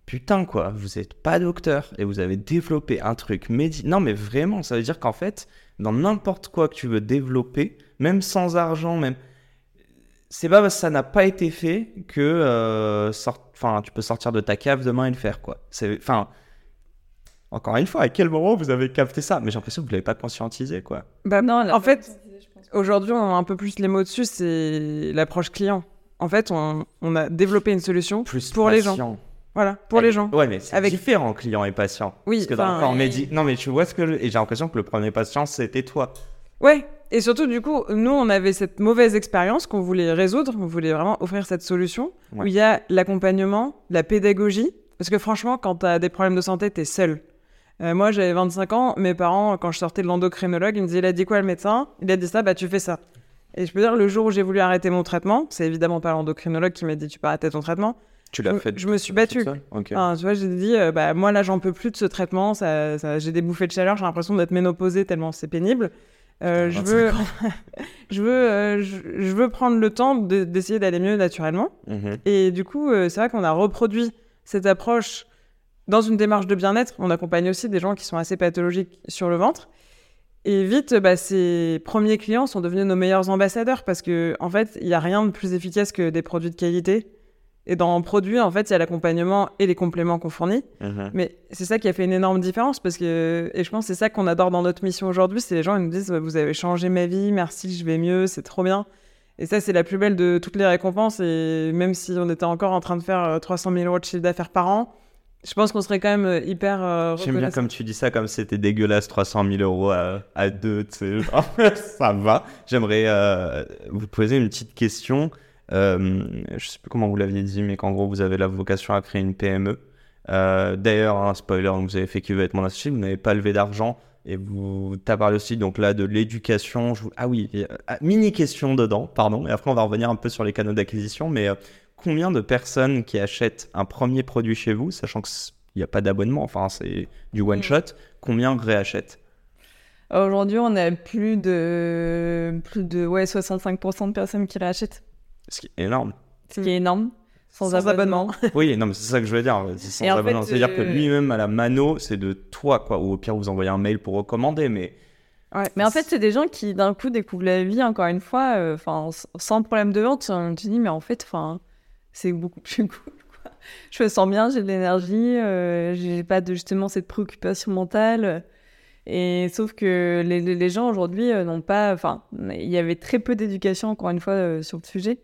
putain, quoi, vous n'êtes pas docteur et vous avez développé un truc médi. Non, mais vraiment, ça veut dire qu'en fait, dans n'importe quoi que tu veux développer, même sans argent, même. C'est pas parce que ça n'a pas été fait que euh, sort- enfin, tu peux sortir de ta cave demain et le faire, quoi. C'est- Enfin, encore une fois, à quel moment vous avez capté ça? Mais j'ai l'impression que vous l'avez pas conscientisé, quoi. Bah, Non, en fait, aujourd'hui, on a un peu plus les mots dessus, c'est l'approche client. En fait, on, on a développé une solution Plus pour les gens. Voilà, pour les gens. Ouais, mais c'est Avec- différent, client et patient. Oui, Parce que dans corps médi- Non, mais tu vois ce que. je- Et j'ai l'impression que le premier patient, c'était toi. Ouais, et surtout, du coup, nous, on avait cette mauvaise expérience qu'on voulait résoudre. On voulait vraiment offrir cette solution où il y a l'accompagnement, la pédagogie. Parce que franchement, quand tu as des problèmes de santé, tu es seul. Euh, moi, j'avais 25 ans. Mes parents, quand je sortais de l'endocrinologue, ils me disaient Il a dit quoi le médecin? Il a dit ça, bah tu fais ça. Et je peux dire, le jour où j'ai voulu arrêter mon traitement, c'est évidemment pas l'endocrinologue qui m'a dit Tu peux arrêter ton traitement. Tu l'as Je- fait. je me suis battue. seule Ok. Enfin, tu vois, j'ai dit euh, bah, Moi, là, j'en peux plus de ce traitement. Ça, ça- j'ai des bouffées de chaleur. J'ai l'impression d'être ménopausée tellement c'est pénible. Euh, je, 25 veux, *laughs* je, veux, euh, je, je veux prendre le temps de- d'essayer d'aller mieux naturellement. Mhm. Et du coup, c'est vrai qu'on a reproduit cette approche dans une démarche de bien-être. On accompagne aussi des gens qui sont assez pathologiques sur le ventre. Et vite, bah, ces premiers clients sont devenus nos meilleurs ambassadeurs parce que, en fait, il n'y a rien de plus efficace que des produits de qualité. Et dans produit, en fait, il y a l'accompagnement et les compléments qu'on fournit. Mhm. Mais c'est ça qui a fait une énorme différence parce que, et je pense que c'est ça qu'on adore dans notre mission aujourd'hui, c'est les gens qui nous disent vous avez changé ma vie, merci, je vais mieux, c'est trop bien. Et ça, c'est la plus belle de toutes les récompenses. Et même si on était encore en train de faire euh, 300 000 euros de chiffre d'affaires par an, je pense qu'on serait quand même euh, hyper. euh, J'aime bien comme tu dis ça, comme c'était dégueulasse, 300 000 euros à, à deux, tu sais. genre, *laughs* ça va. J'aimerais euh, vous poser une petite question. Euh, je sais plus comment vous l'aviez dit, mais qu'en gros, vous avez la vocation à créer une PME. Euh, D'ailleurs, un spoiler, vous avez fait qui veut être mon associé, vous n'avez pas levé d'argent. Et vous t'as parlé aussi donc là de l'éducation. Vous- Ah oui, ah, mini question dedans, pardon. Et après on va revenir un peu sur les canaux d'acquisition. Mais euh, combien de personnes qui achètent un premier produit chez vous, sachant qu'il n'y a pas d'abonnement, enfin c'est du one shot, combien réachètent? Aujourd'hui, on a plus de, plus de ouais, 65% de personnes qui réachètent, Ce qui est énorme. ce qui est énorme. Sans, Sans abonnement. Oui, non, mais c'est ça que je veux dire. c'est sans abonnement. C'est-à-dire que euh, lui-même à la mano, c'est de toi, quoi. Ou au pire, vous envoyez un mail pour recommander, mais Ouais. Mais en fait, c'est des gens qui d'un coup découvrent la vie, encore une fois, euh, enfin, sans problème de vente. On te dit, mais en fait, enfin, c'est beaucoup *laughs* plus cool. Quoi. Je me sens bien, j'ai de l'énergie, euh, j'ai pas de, justement cette préoccupation mentale. Et sauf que les, les- gens aujourd'hui euh, n'ont pas, enfin, il y avait très peu d'éducation, encore une fois, euh, sur le sujet.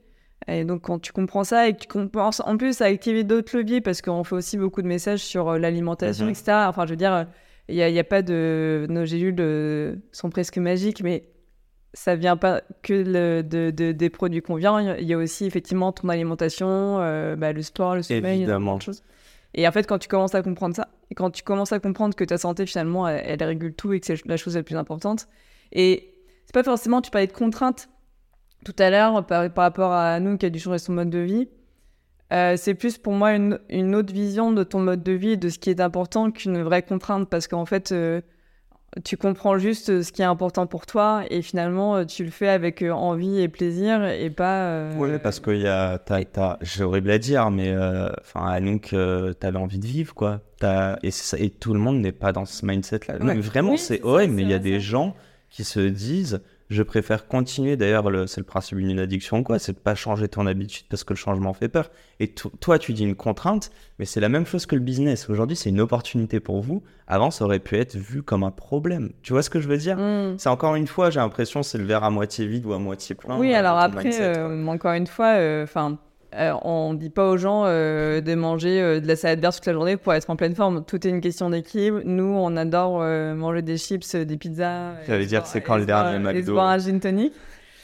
Et donc, quand tu comprends ça et que tu commences en plus à activer d'autres leviers, parce qu'on fait aussi beaucoup de messages sur euh, l'alimentation, Mhm. etc. Enfin, je veux dire, il n'y a, pas de. Nos gélules euh, sont presque magiques, mais ça vient pas que le- de, de- des produits qu'on vient. Il y a aussi effectivement ton alimentation, euh, bah, le sport, le sommeil, Évidemment. de choses. Et en fait, quand tu commences à comprendre ça, et quand tu commences à comprendre que ta santé, finalement, elle, elle régule tout et que c'est la chose la plus importante. Et c'est pas forcément, tu parlais de contraintes tout à l'heure par, par rapport à nous qui a dû changer son mode de vie. Euh, c'est plus pour moi une, une, autre vision de ton mode de vie et de ce qui est important qu'une vraie contrainte parce qu'en fait, euh, tu comprends juste ce qui est important pour toi et finalement, euh, tu le fais avec envie et plaisir et pas. Oui, parce qu'il y a. J'ai horrible à dire, mais enfin, Anouk, t'avais envie de vivre, quoi. As, et, et, tout le monde n'est pas dans ce mindset-là. Vraiment, c'est horrible, mais il y a des gens qui se disent je préfère continuer. D'ailleurs, c'est le principe d'une addiction, quoi. C'est de pas changer ton habitude parce que le changement fait peur. Et toi, tu dis une contrainte, mais c'est la même chose que le business. Aujourd'hui, c'est une opportunité pour vous. Avant, ça aurait pu être vu comme un problème. Tu vois ce que je veux dire? Mm. C'est encore une fois, j'ai l'impression, c'est le verre à moitié vide ou à moitié plein. Oui, euh, alors après, euh, encore une fois, euh, enfin. Euh, on dit pas aux gens euh, de manger euh, de la salade verte toute la journée pour être en pleine forme. Tout est une question d'équilibre. Nous, on adore manger des chips, des pizzas. J'allais dire, c'est quand le dernier McDo Et boire un gin tonic.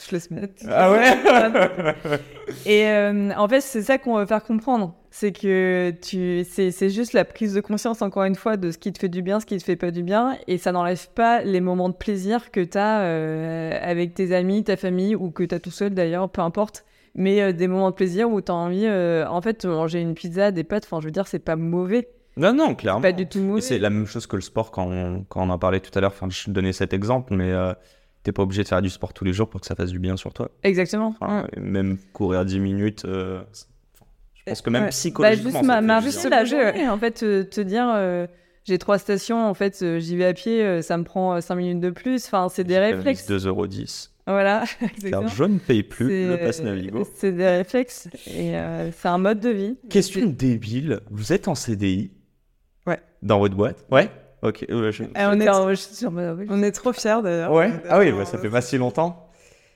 Je laisse *laughs* mettre. Ah ouais? *laughs* Et en fait, c'est ça qu'on veut faire comprendre. C'est que tu, c'est juste la prise de conscience, encore une fois, de ce qui te fait du bien, ce qui te fait pas du bien. Et ça n'enlève pas les moments de plaisir que tu as avec tes amis, ta famille, ou que tu as tout seul d'ailleurs, peu importe mais euh, des moments de plaisir où tu as envie, euh, en fait, manger une pizza, des pâtes, enfin, je veux dire, c'est pas mauvais. Non, non, clairement. Pas du tout mauvais. C'est la même chose que le sport quand on, quand on en parlait tout à l'heure. Enfin, je donnais cet exemple, mais euh, t'es pas obligé de faire du sport tous les jours pour que ça fasse du bien sur toi. Exactement. Même courir 10 minutes. je pense que même psychologiquement. Bah, juste ma, ma juste jeu, en fait, te dire j'ai trois stations, en fait, j'y vais à pied, ça me prend 5 minutes de plus. Enfin, c'est des réflexes. 2,10€. Voilà. *laughs* Car je ne paye plus le pass Navigo. C'est des réflexes et euh, c'est un mode de vie. Question débile. Vous êtes en CDI Ouais. Dans votre boîte? Ouais? Ok. On, est on, est trop fiers d'ailleurs. Ouais? Ah oui, bah, ça fait pas si longtemps.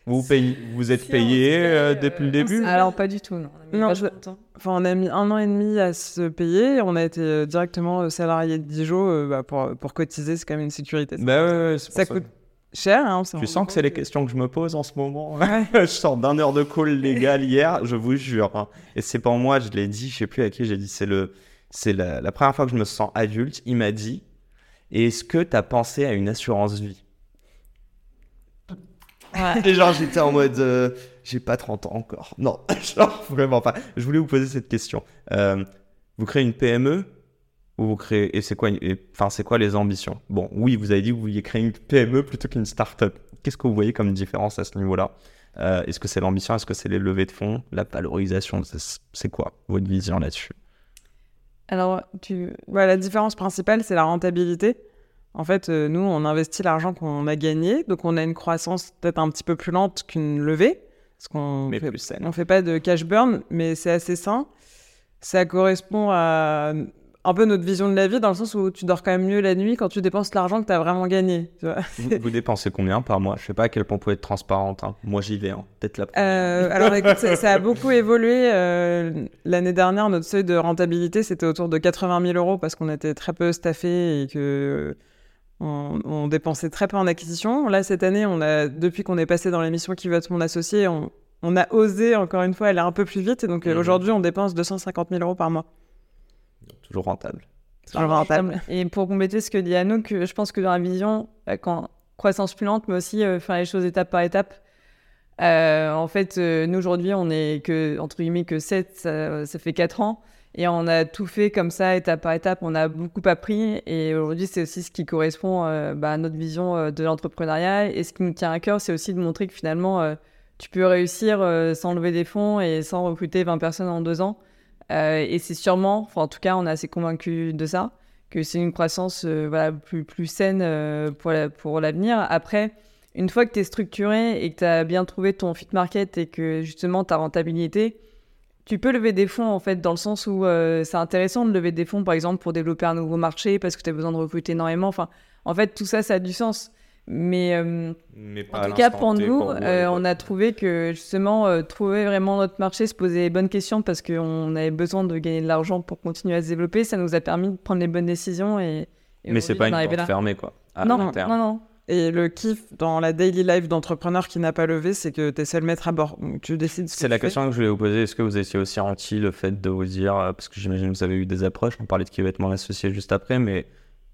Vous, payez, vous êtes payé euh, depuis le début? Alors pas du tout, non. On a, enfin, on a mis un an et demi à se payer. On a été euh, directement salarié de Dijon bah, pour, pour cotiser. C'est quand même une sécurité. Bah ouais, ouais, ça, ça coûte cher. Hein, tu sens que c'est les questions que je me pose en ce moment. *laughs* je sors d'un heure de call *laughs* légal hier, je vous jure. Hein. Et c'est pas moi, je l'ai dit, je sais plus à qui j'ai dit. C'est le, c'est la, la, première fois que je me sens adulte. Il m'a dit Est-ce que tu as pensé à une assurance vie? *laughs* Et genre, j'étais en mode euh, J'ai pas 30 ans encore. Non, genre, vraiment pas. Je voulais vous poser cette question. Euh, vous créez une PME vous créez et c'est quoi enfin c'est quoi les ambitions? Bon, oui, vous avez dit que vous vouliez créer une PME plutôt qu'une start-up. Qu'est-ce que vous voyez comme différence à ce niveau-là? Euh, Est-ce que c'est l'ambition? Est-ce que c'est les levées de fonds? La valorisation C'est quoi votre vision là-dessus? Alors, tu... la différence principale, c'est la rentabilité. En fait, euh, nous, on investit l'argent qu'on a gagné, donc on a une croissance peut-être un petit peu plus lente qu'une levée, parce qu'on ne fait, fait pas de cash burn, mais c'est assez sain. Ça correspond à un peu notre vision de la vie dans le sens où tu dors quand même mieux la nuit quand tu dépenses l'argent que tu as vraiment gagné. vous, dépensez combien par mois? Je sais pas à quel point vous pouvez être transparente. Hein. Moi j'y vais, hein. peut-être la euh, alors écoute, ça, a beaucoup évolué. Euh, l'année dernière, notre seuil de rentabilité c'était autour de 80 000 euros parce qu'on était très peu staffé et que on, dépensait très peu en acquisition. Là cette année, on a depuis qu'on est passé dans l'émission Qui veut être mon associé, on, a osé encore une fois aller un peu plus vite et donc mmh. aujourd'hui on dépense 250 000 euros par mois toujours rentable. Toujours rentable. Et pour compléter ce que dit Anouk, je pense que dans la vision, euh, quand croissance plus lente, mais aussi euh, faire les choses étape par étape. Euh, en fait, nous aujourd'hui, on est que entre guillemets que 7, ça, fait 4 ans. Et on a tout fait comme ça, étape par étape. On a beaucoup appris. Et aujourd'hui, c'est aussi ce qui correspond bah, à notre vision de l'entrepreneuriat. Et ce qui nous tient à cœur, c'est aussi de montrer que finalement, tu peux réussir sans lever des fonds et sans recruter 20 personnes en deux ans. Euh, et c'est sûrement, enfin, en tout cas, on est assez convaincu de ça, que c'est une croissance euh, voilà, plus, plus saine euh, pour, pour l'avenir. Après, une fois que tu es structuré et que tu as bien trouvé ton fit market et que justement ta rentabilité, tu peux lever des fonds en fait dans le sens où c'est intéressant de lever des fonds par exemple pour développer un nouveau marché parce que tu as besoin de recruter énormément. Enfin, en fait, tout ça, ça a du sens. Mais, euh, en tout cas, pour nous, euh, on a trouvé que justement, euh, trouver vraiment notre marché, se poser les bonnes questions parce qu'on avait besoin de gagner de l'argent pour continuer à se développer, ça nous a permis de prendre les bonnes décisions. Et, Mais c'est pas une porte fermée, quoi. non, non, non. Et le kiff dans la daily life d'entrepreneur qui n'a pas levé, c'est que tu es seul maître à bord. tu décides. C'est la question que je voulais vous poser. Est-ce que vous étiez aussi renti le fait de vous dire, parce que j'imagine que vous avez eu des approches, on parlait de qui va être mon associé juste après, mais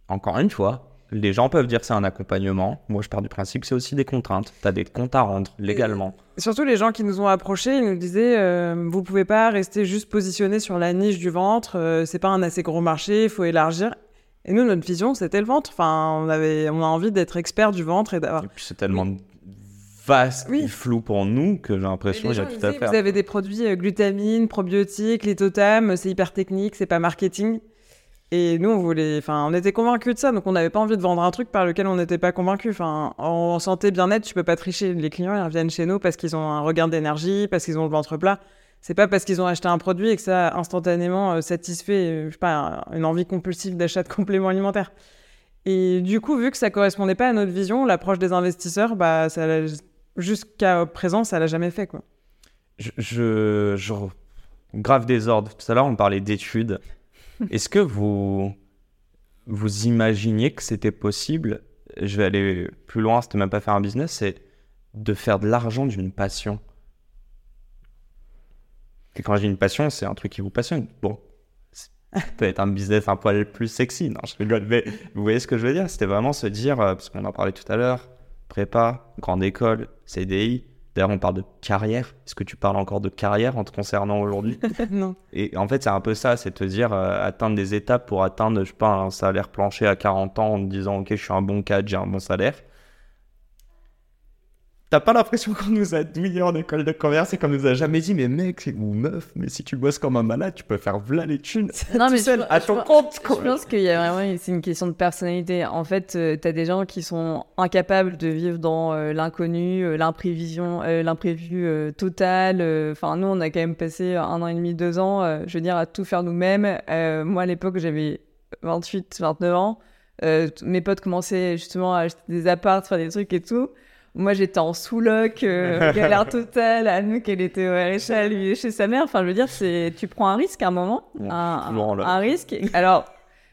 encore une fois, les gens peuvent dire que c'est un accompagnement. Moi, je pars du principe que c'est aussi des contraintes. Tu as des comptes à rendre légalement. Surtout les gens qui nous ont approchés, ils nous disaient euh, vous pouvez pas rester juste positionné sur la niche du ventre, euh, c'est pas un assez gros marché, il faut élargir. Et nous, notre vision, c'était le ventre. Enfin, on avait, on a envie d'être expert du ventre et d'avoir. Et puis c'est tellement vaste et flou pour nous que j'ai l'impression y a tout à faire. Vous avez des produits euh, glutamine, probiotiques, litotam, c'est hyper technique, c'est pas marketing. Et nous, on voulait, enfin, on était convaincus de ça, donc on n'avait pas envie de vendre un truc par lequel on n'était pas convaincus. Enfin, en santé bien-être, tu peux pas tricher. Les clients, ils reviennent chez nous parce qu'ils ont un regard d'énergie, parce qu'ils ont le ventre plat. C'est pas parce qu'ils ont acheté un produit et que ça a instantanément euh, satisfait, euh, je sais pas, une envie compulsive d'achat de *laughs* compléments alimentaires. Et du coup, vu que ça correspondait pas à notre vision, l'approche des investisseurs, bah, jusqu'à présent, ça l'a jamais fait, quoi. Je, grave désordre. Tout à l'heure, on parlait d'études. Est-ce que vous, vous imaginiez que c'était possible Je vais aller plus loin, c'était même pas faire un business, c'est de faire de l'argent d'une passion? Et quand j'ai une passion, c'est un truc qui vous passionne. Bon, ça peut être un business un poil plus sexy, non, je rigole, mais vous voyez ce que je veux dire? C'était vraiment se dire, euh, parce qu'on en parlait tout à l'heure, prépa, grande école, CDI, D'ailleurs, on parle de carrière. Est-ce que tu parles encore de carrière en te concernant aujourd'hui *laughs* Non. Et en fait, c'est un peu ça, c'est te dire euh, atteindre des étapes pour atteindre, je sais pas, un salaire plancher à 40 ans en te disant, ok, je suis un bon cadre, j'ai un bon salaire. T'as pas l'impression qu'on nous a douillé en école de commerce et qu'on nous a jamais dit, mais mec ou meuf, mais si tu bosses comme un malade, tu peux faire v'là les thunes. *laughs* Non, mais seul, à ton compte. Je pense qu'il y a vraiment, c'est une question de personnalité. En fait, euh, t'as des gens qui sont incapables de vivre dans euh, l'inconnu, euh, l'imprévision, l'imprévu total. Enfin, nous, on a quand même passé un an et demi, deux ans, je veux dire, à tout faire nous-mêmes. moi, à l'époque, j'avais 28, 29 ans. mes potes commençaient justement à acheter des apparts, faire des trucs et tout. Moi, j'étais en sous-loc, euh, *laughs* galère totale. Anouk, elle était au RHA, lui, chez sa mère. Enfin, je veux dire, c'est, tu prends un risque à un moment. un, un, risque. Alors,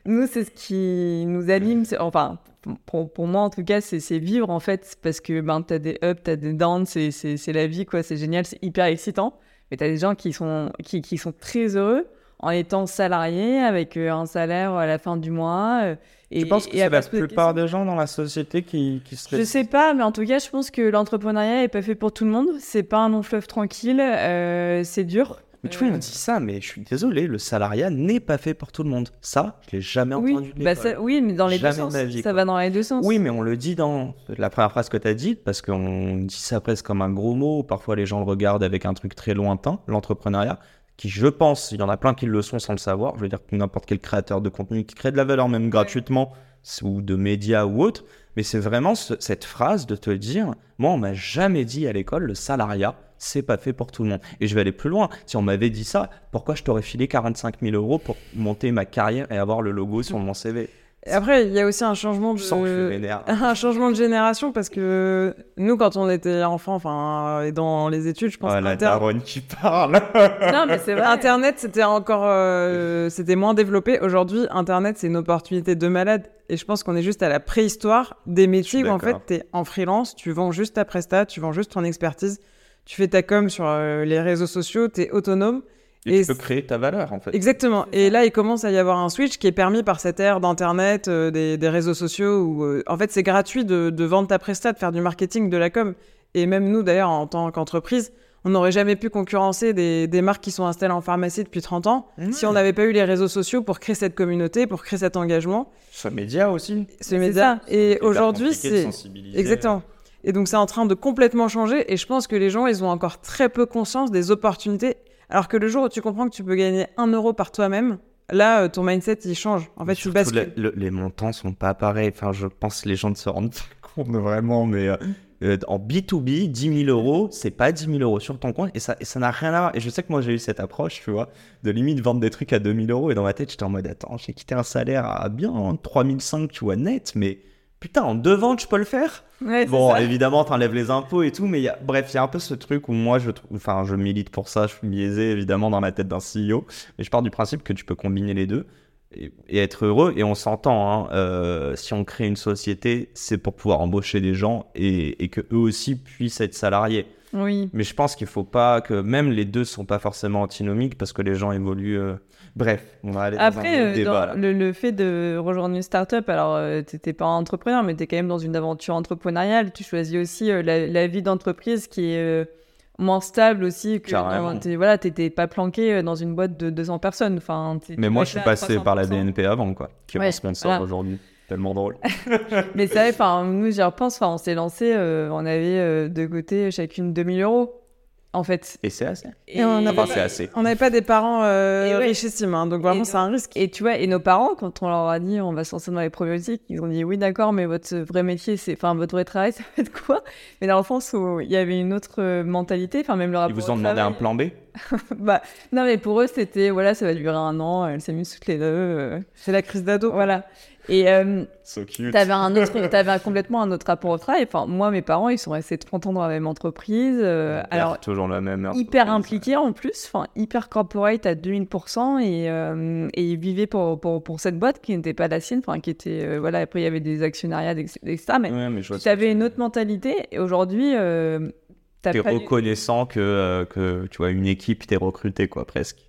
nous, c'est ce qui nous anime. Enfin, pour, pour, moi, en tout cas, c'est vivre, en fait, parce que ben, t'as des ups, t'as des downs, c'est la vie, quoi. C'est génial, c'est hyper excitant. Mais t'as des gens qui sont, qui, qui sont très heureux en étant salariés avec euh, un salaire à la fin du mois. Euh, et, je pense que c'est la plupart des gens dans la société qui, qui se Je sais pas, mais en tout cas, je pense que l'entrepreneuriat est pas fait pour tout le monde. C'est pas un long fleuve tranquille, euh, c'est dur. Mais tu vois, on dit ça, mais je suis désolé, le salariat n'est pas fait pour tout le monde. Ça, je l'ai jamais entendu de bah Oui, mais dans les deux sens. ça va dans les deux sens. Oui, mais on le dit dans la première phrase que tu as dite, parce qu'on dit ça presque comme un gros mot. Parfois, les gens le regardent avec un truc très lointain, l'entrepreneuriat qui je pense, il y en a plein qui le sont sans le savoir, je veux dire que n'importe quel créateur de contenu qui crée de la valeur même gratuitement, ou de médias ou autre, mais c'est vraiment cette phrase de te dire, moi on m'a jamais dit à l'école le salariat, c'est pas fait pour tout le monde. Et je vais aller plus loin, si on m'avait dit ça, pourquoi je t'aurais filé 45 000 euros pour monter ma carrière et avoir le logo sur mon CV après, il y a aussi un changement de *laughs* un changement de génération parce que nous, quand on était enfant, enfin, et dans les études, je pense. Oh, la daronne qui parle. *laughs* non, mais c'est vrai. Internet, c'était encore, euh, c'était moins développé. Aujourd'hui, Internet, c'est une opportunité de malade. Et je pense qu'on est juste à la préhistoire des métiers où en fait, t'es en freelance, tu vends juste ta presta, tu vends juste ton expertise, tu fais ta com sur euh, les réseaux sociaux, t'es autonome. Et, tu peux créer ta valeur, en fait. Exactement. Et là, il commence à y avoir un switch qui est permis par cette ère d'Internet, euh, des, réseaux sociaux, où, euh, en fait, c'est gratuit de, vendre ta prestat, de faire du marketing, de la com. Et même nous, d'ailleurs, en tant qu'entreprise, on n'aurait jamais pu concurrencer des, marques qui sont installées en pharmacie depuis 30 ans si on n'avait pas eu les réseaux sociaux pour créer cette communauté, pour créer cet engagement. Ce média aussi. Ce média. Et aujourd'hui, c'est... Exactement. Et donc, c'est en train de complètement changer. Et je pense que les gens, ils ont encore très peu conscience des opportunités alors que le jour où tu comprends que tu peux gagner un euro par toi-même, là, euh, ton mindset, il change. En fait, tu bascules. les montants sont pas pareils. Enfin, je pense que les gens ne se rendent pas *laughs* compte vraiment, mais euh, euh, en B2B, 10 000 euros, c'est pas 10 000 euros sur ton compte et ça, et ça n'a rien à voir. Et je sais que moi, j'ai eu cette approche, tu vois, de limite vendre des trucs à 2 000 euros. Et dans ma tête, j'étais en mode, attends, j'ai quitté un salaire à bien 3 500, tu vois, net, mais putain, en deux ventes, je peux le faire Bon, évidemment, t'enlèves les impôts et tout, mais y a, bref, il y a un peu ce truc où moi, je, enfin, je milite pour ça, je suis biaisé évidemment dans la tête d'un CEO, mais je pars du principe que tu peux combiner les deux. et, être heureux. Et on s'entend, hein, euh, si on crée une société, c'est pour pouvoir embaucher des gens et, et que eux aussi puissent être salariés. Oui. Mais je pense qu'il faut pas que même les deux sont pas forcément antinomiques parce que les gens évoluent. euh, Bref, on va aller Après, dans un autre euh, débat. dans là. le, le fait de rejoindre une start-up, alors euh, t'étais pas entrepreneur, mais t'es quand même dans une aventure entrepreneuriale. Tu choisis aussi euh, la, la vie d'entreprise qui est euh, moins stable aussi que Carrément. dans- t'es- voilà, t'étais pas planqué dans une boîte de 200 personnes. Enfin, t'es- Mais tu moi, je suis passé par la 300%. BNP avant, quoi, qui est Ouais, mon sponsor voilà. aujourd'hui. Tellement drôle. *laughs* Mais c'est vrai, enfin, nous, j'y repense, enfin, on s'est lancé, euh, on avait euh, de côté chacune 2000 euros, en fait. Et c'est assez. Et on a Enfin, pas- c'est assez. On n'avait pas des parents euh, Et ouais. richissimes, hein, donc vraiment Et c'est un risque. Et tu vois, et nos parents, quand on leur a dit on va se lancer dans les probiotiques, ils ont dit oui, d'accord, mais votre vrai métier, c'est, enfin, votre vrai travail, *laughs* ça va être quoi? Mais dans le sens où il y avait une autre euh, mentalité, enfin, même le Ils vous ont demandé un plan B? *laughs* Bah, non, mais pour eux, c'était voilà, ça va durer un an, elles s'amusent toutes les deux. euh, C'est la crise d'ado. voilà. Et euh, So. T'avais un autre, *laughs* t'avais un- complètement un autre rapport au travail. Enfin, moi, mes parents, ils sont restés 30 ans dans la même entreprise. euh, alors, toujours la même hyper impliqués en plus, enfin, hyper corporate à 2000%. Et, euh, et ils vivaient pour, pour, pour cette boîte qui n'était pas la sienne. Enfin, qui était, euh, voilà, après, il y avait des actionnariats, etc. Mais Ouais, mais tu avais une autre mentalité. Et aujourd'hui, euh, T'es reconnaissant que, euh, que tu vois une équipe t'es recruté quoi presque.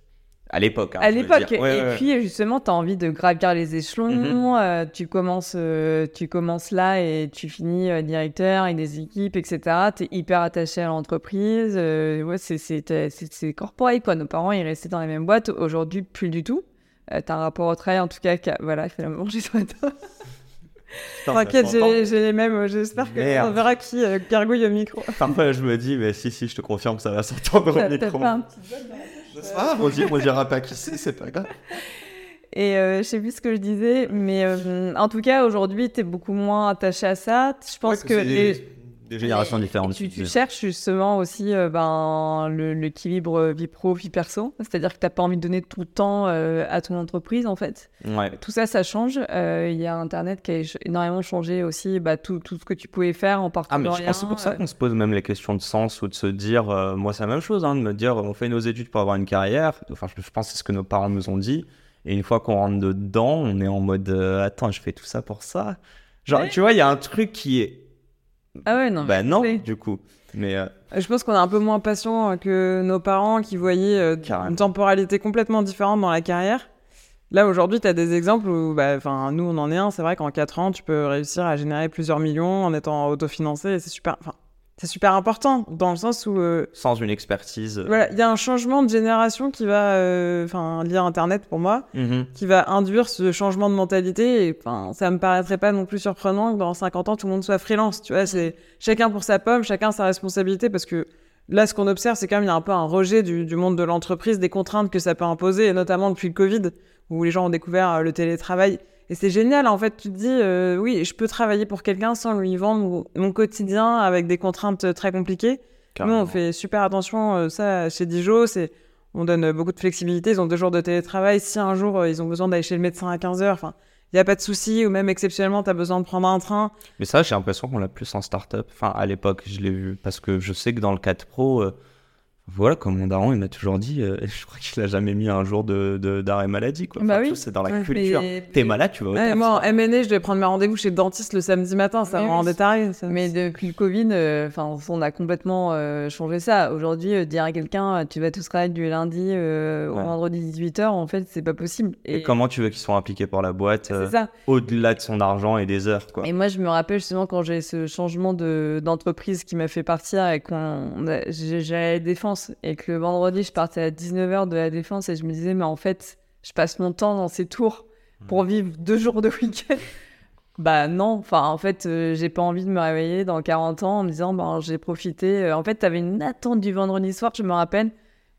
À l'époque. hein, À l'époque. Ouais, et ouais. puis justement, tu as envie de gravir les échelons. Mhm. euh, tu, commences, euh, tu commences là et tu finis euh, directeur avec des équipes, etc. Tu es hyper attaché à l'entreprise. ouais, c'est- corporate, quoi. Nos parents, ils restaient dans la même boîte. Aujourd'hui, plus du tout. tu as un rapport au travail, en tout cas, voilà, il fait la manger sur la table. Putain, T'inquiète, j'ai les mêmes. J'espère que Merde. on verra qui gargouille au micro. Parfois je me dis mais si si je te confirme ça va s'entendre au micro. pas un petit Je sais pas, on dira pas qui c'est, c'est pas grave. *laughs* Et euh, je sais plus ce que je disais, mais euh, en tout cas, aujourd'hui, tu es beaucoup moins attaché à ça. Je pense que les, des générations différentes. Tu, cherches justement aussi euh, ben, l'équilibre euh, vie pro, vie perso. C'est-à-dire que tu n'as pas envie de donner tout le temps euh, à ton entreprise, en fait. Ouais. Tout ça, ça change. Euh, Il y a Internet qui a énormément changé aussi bah, tout, tout ce que tu pouvais faire en Ah, partenariat. mais je pense c'est pour ça qu'on se pose même les questions de sens ou de se dire, moi c'est la même chose, hein, de me dire, on fait nos études pour avoir une carrière. Enfin, je, je pense que c'est ce que nos parents nous ont dit. Et une fois qu'on rentre dedans, on est en mode, attends, je fais tout ça pour ça. Genre, Ouais. tu vois, il y a un truc qui est, Ah ouais, non. bah non, du coup. Mais euh, Je pense qu'on est un peu moins patient que nos parents qui voyaient euh, une temporalité complètement différente dans la carrière. Là, aujourd'hui, tu as des exemples où, bah, nous, on en est un. C'est vrai qu'en 4 ans, tu peux réussir à générer plusieurs millions en étant autofinancé. Et c'est super, enfin, c'est super important dans le sens où euh, sans une expertise. euh, voilà, il y a un changement de génération qui va, euh, enfin, lié à Internet pour moi, mhm. qui va induire ce changement de mentalité. Et enfin, ça me paraîtrait pas non plus surprenant que dans 50 ans, tout le monde soit freelance. Tu vois, c'est chacun pour sa pomme, chacun sa responsabilité parce que là, ce qu'on observe, c'est quand même, il y a un peu un rejet du, du monde de l'entreprise, des contraintes que ça peut imposer, et notamment depuis le Covid, où les gens ont découvert euh, le télétravail. Et c'est génial, en fait, tu te dis, euh, oui, je peux travailler pour quelqu'un sans lui vendre mon, quotidien avec des contraintes euh, très compliquées. Nous, on fait super attention, euh, ça, chez Dijon, c'est, on donne beaucoup de flexibilité. Ils ont deux jours de télétravail. Si un jour, euh, ils ont besoin d'aller chez le médecin à 15 heures, enfin, il n'y a pas de souci. Ou même exceptionnellement, tu as besoin de prendre un train. Mais ça, j'ai l'impression qu'on l'a plus en start-up. Enfin, à l'époque, je l'ai vu. Parce que je sais que dans le 4 Pro, voilà, comme mon daron, il m'a toujours dit, euh, je crois qu'il a jamais mis un jour de, de- d'arrêt maladie. Quoi. Bah Enfin, oui. tout, C'est dans la Ouais, culture. mais- T'es malade, tu vas au Ouais, taf. moi, en MNE, je devais prendre mes rendez-vous chez le dentiste le samedi matin. Ça Oui, me rendait taré. Mais depuis le Covid, euh, enfin, on a complètement euh, changé ça. Aujourd'hui, euh, dire à quelqu'un, tu vas tous travailler du lundi euh, au vendredi 18h, en fait, c'est pas possible. Et comment tu veux qu'ils soient impliqués pour la boîte euh, C'est ça. au-delà de son argent et des heures quoi? Et moi, je me rappelle justement quand j'ai ce changement de, d'entreprise qui m'a fait partir et qu'on j'ai- j'allais la défense et que le vendredi, je partais à 19h de la défense et je me disais, mais en fait, je passe mon temps dans ces tours pour vivre deux jours de week-end. *laughs* Bah non, enfin en fait, euh, j'ai pas envie de me réveiller dans 40 ans en me disant, bah, j'ai profité. Euh, En fait, t'avais une attente du vendredi soir, je me rappelle,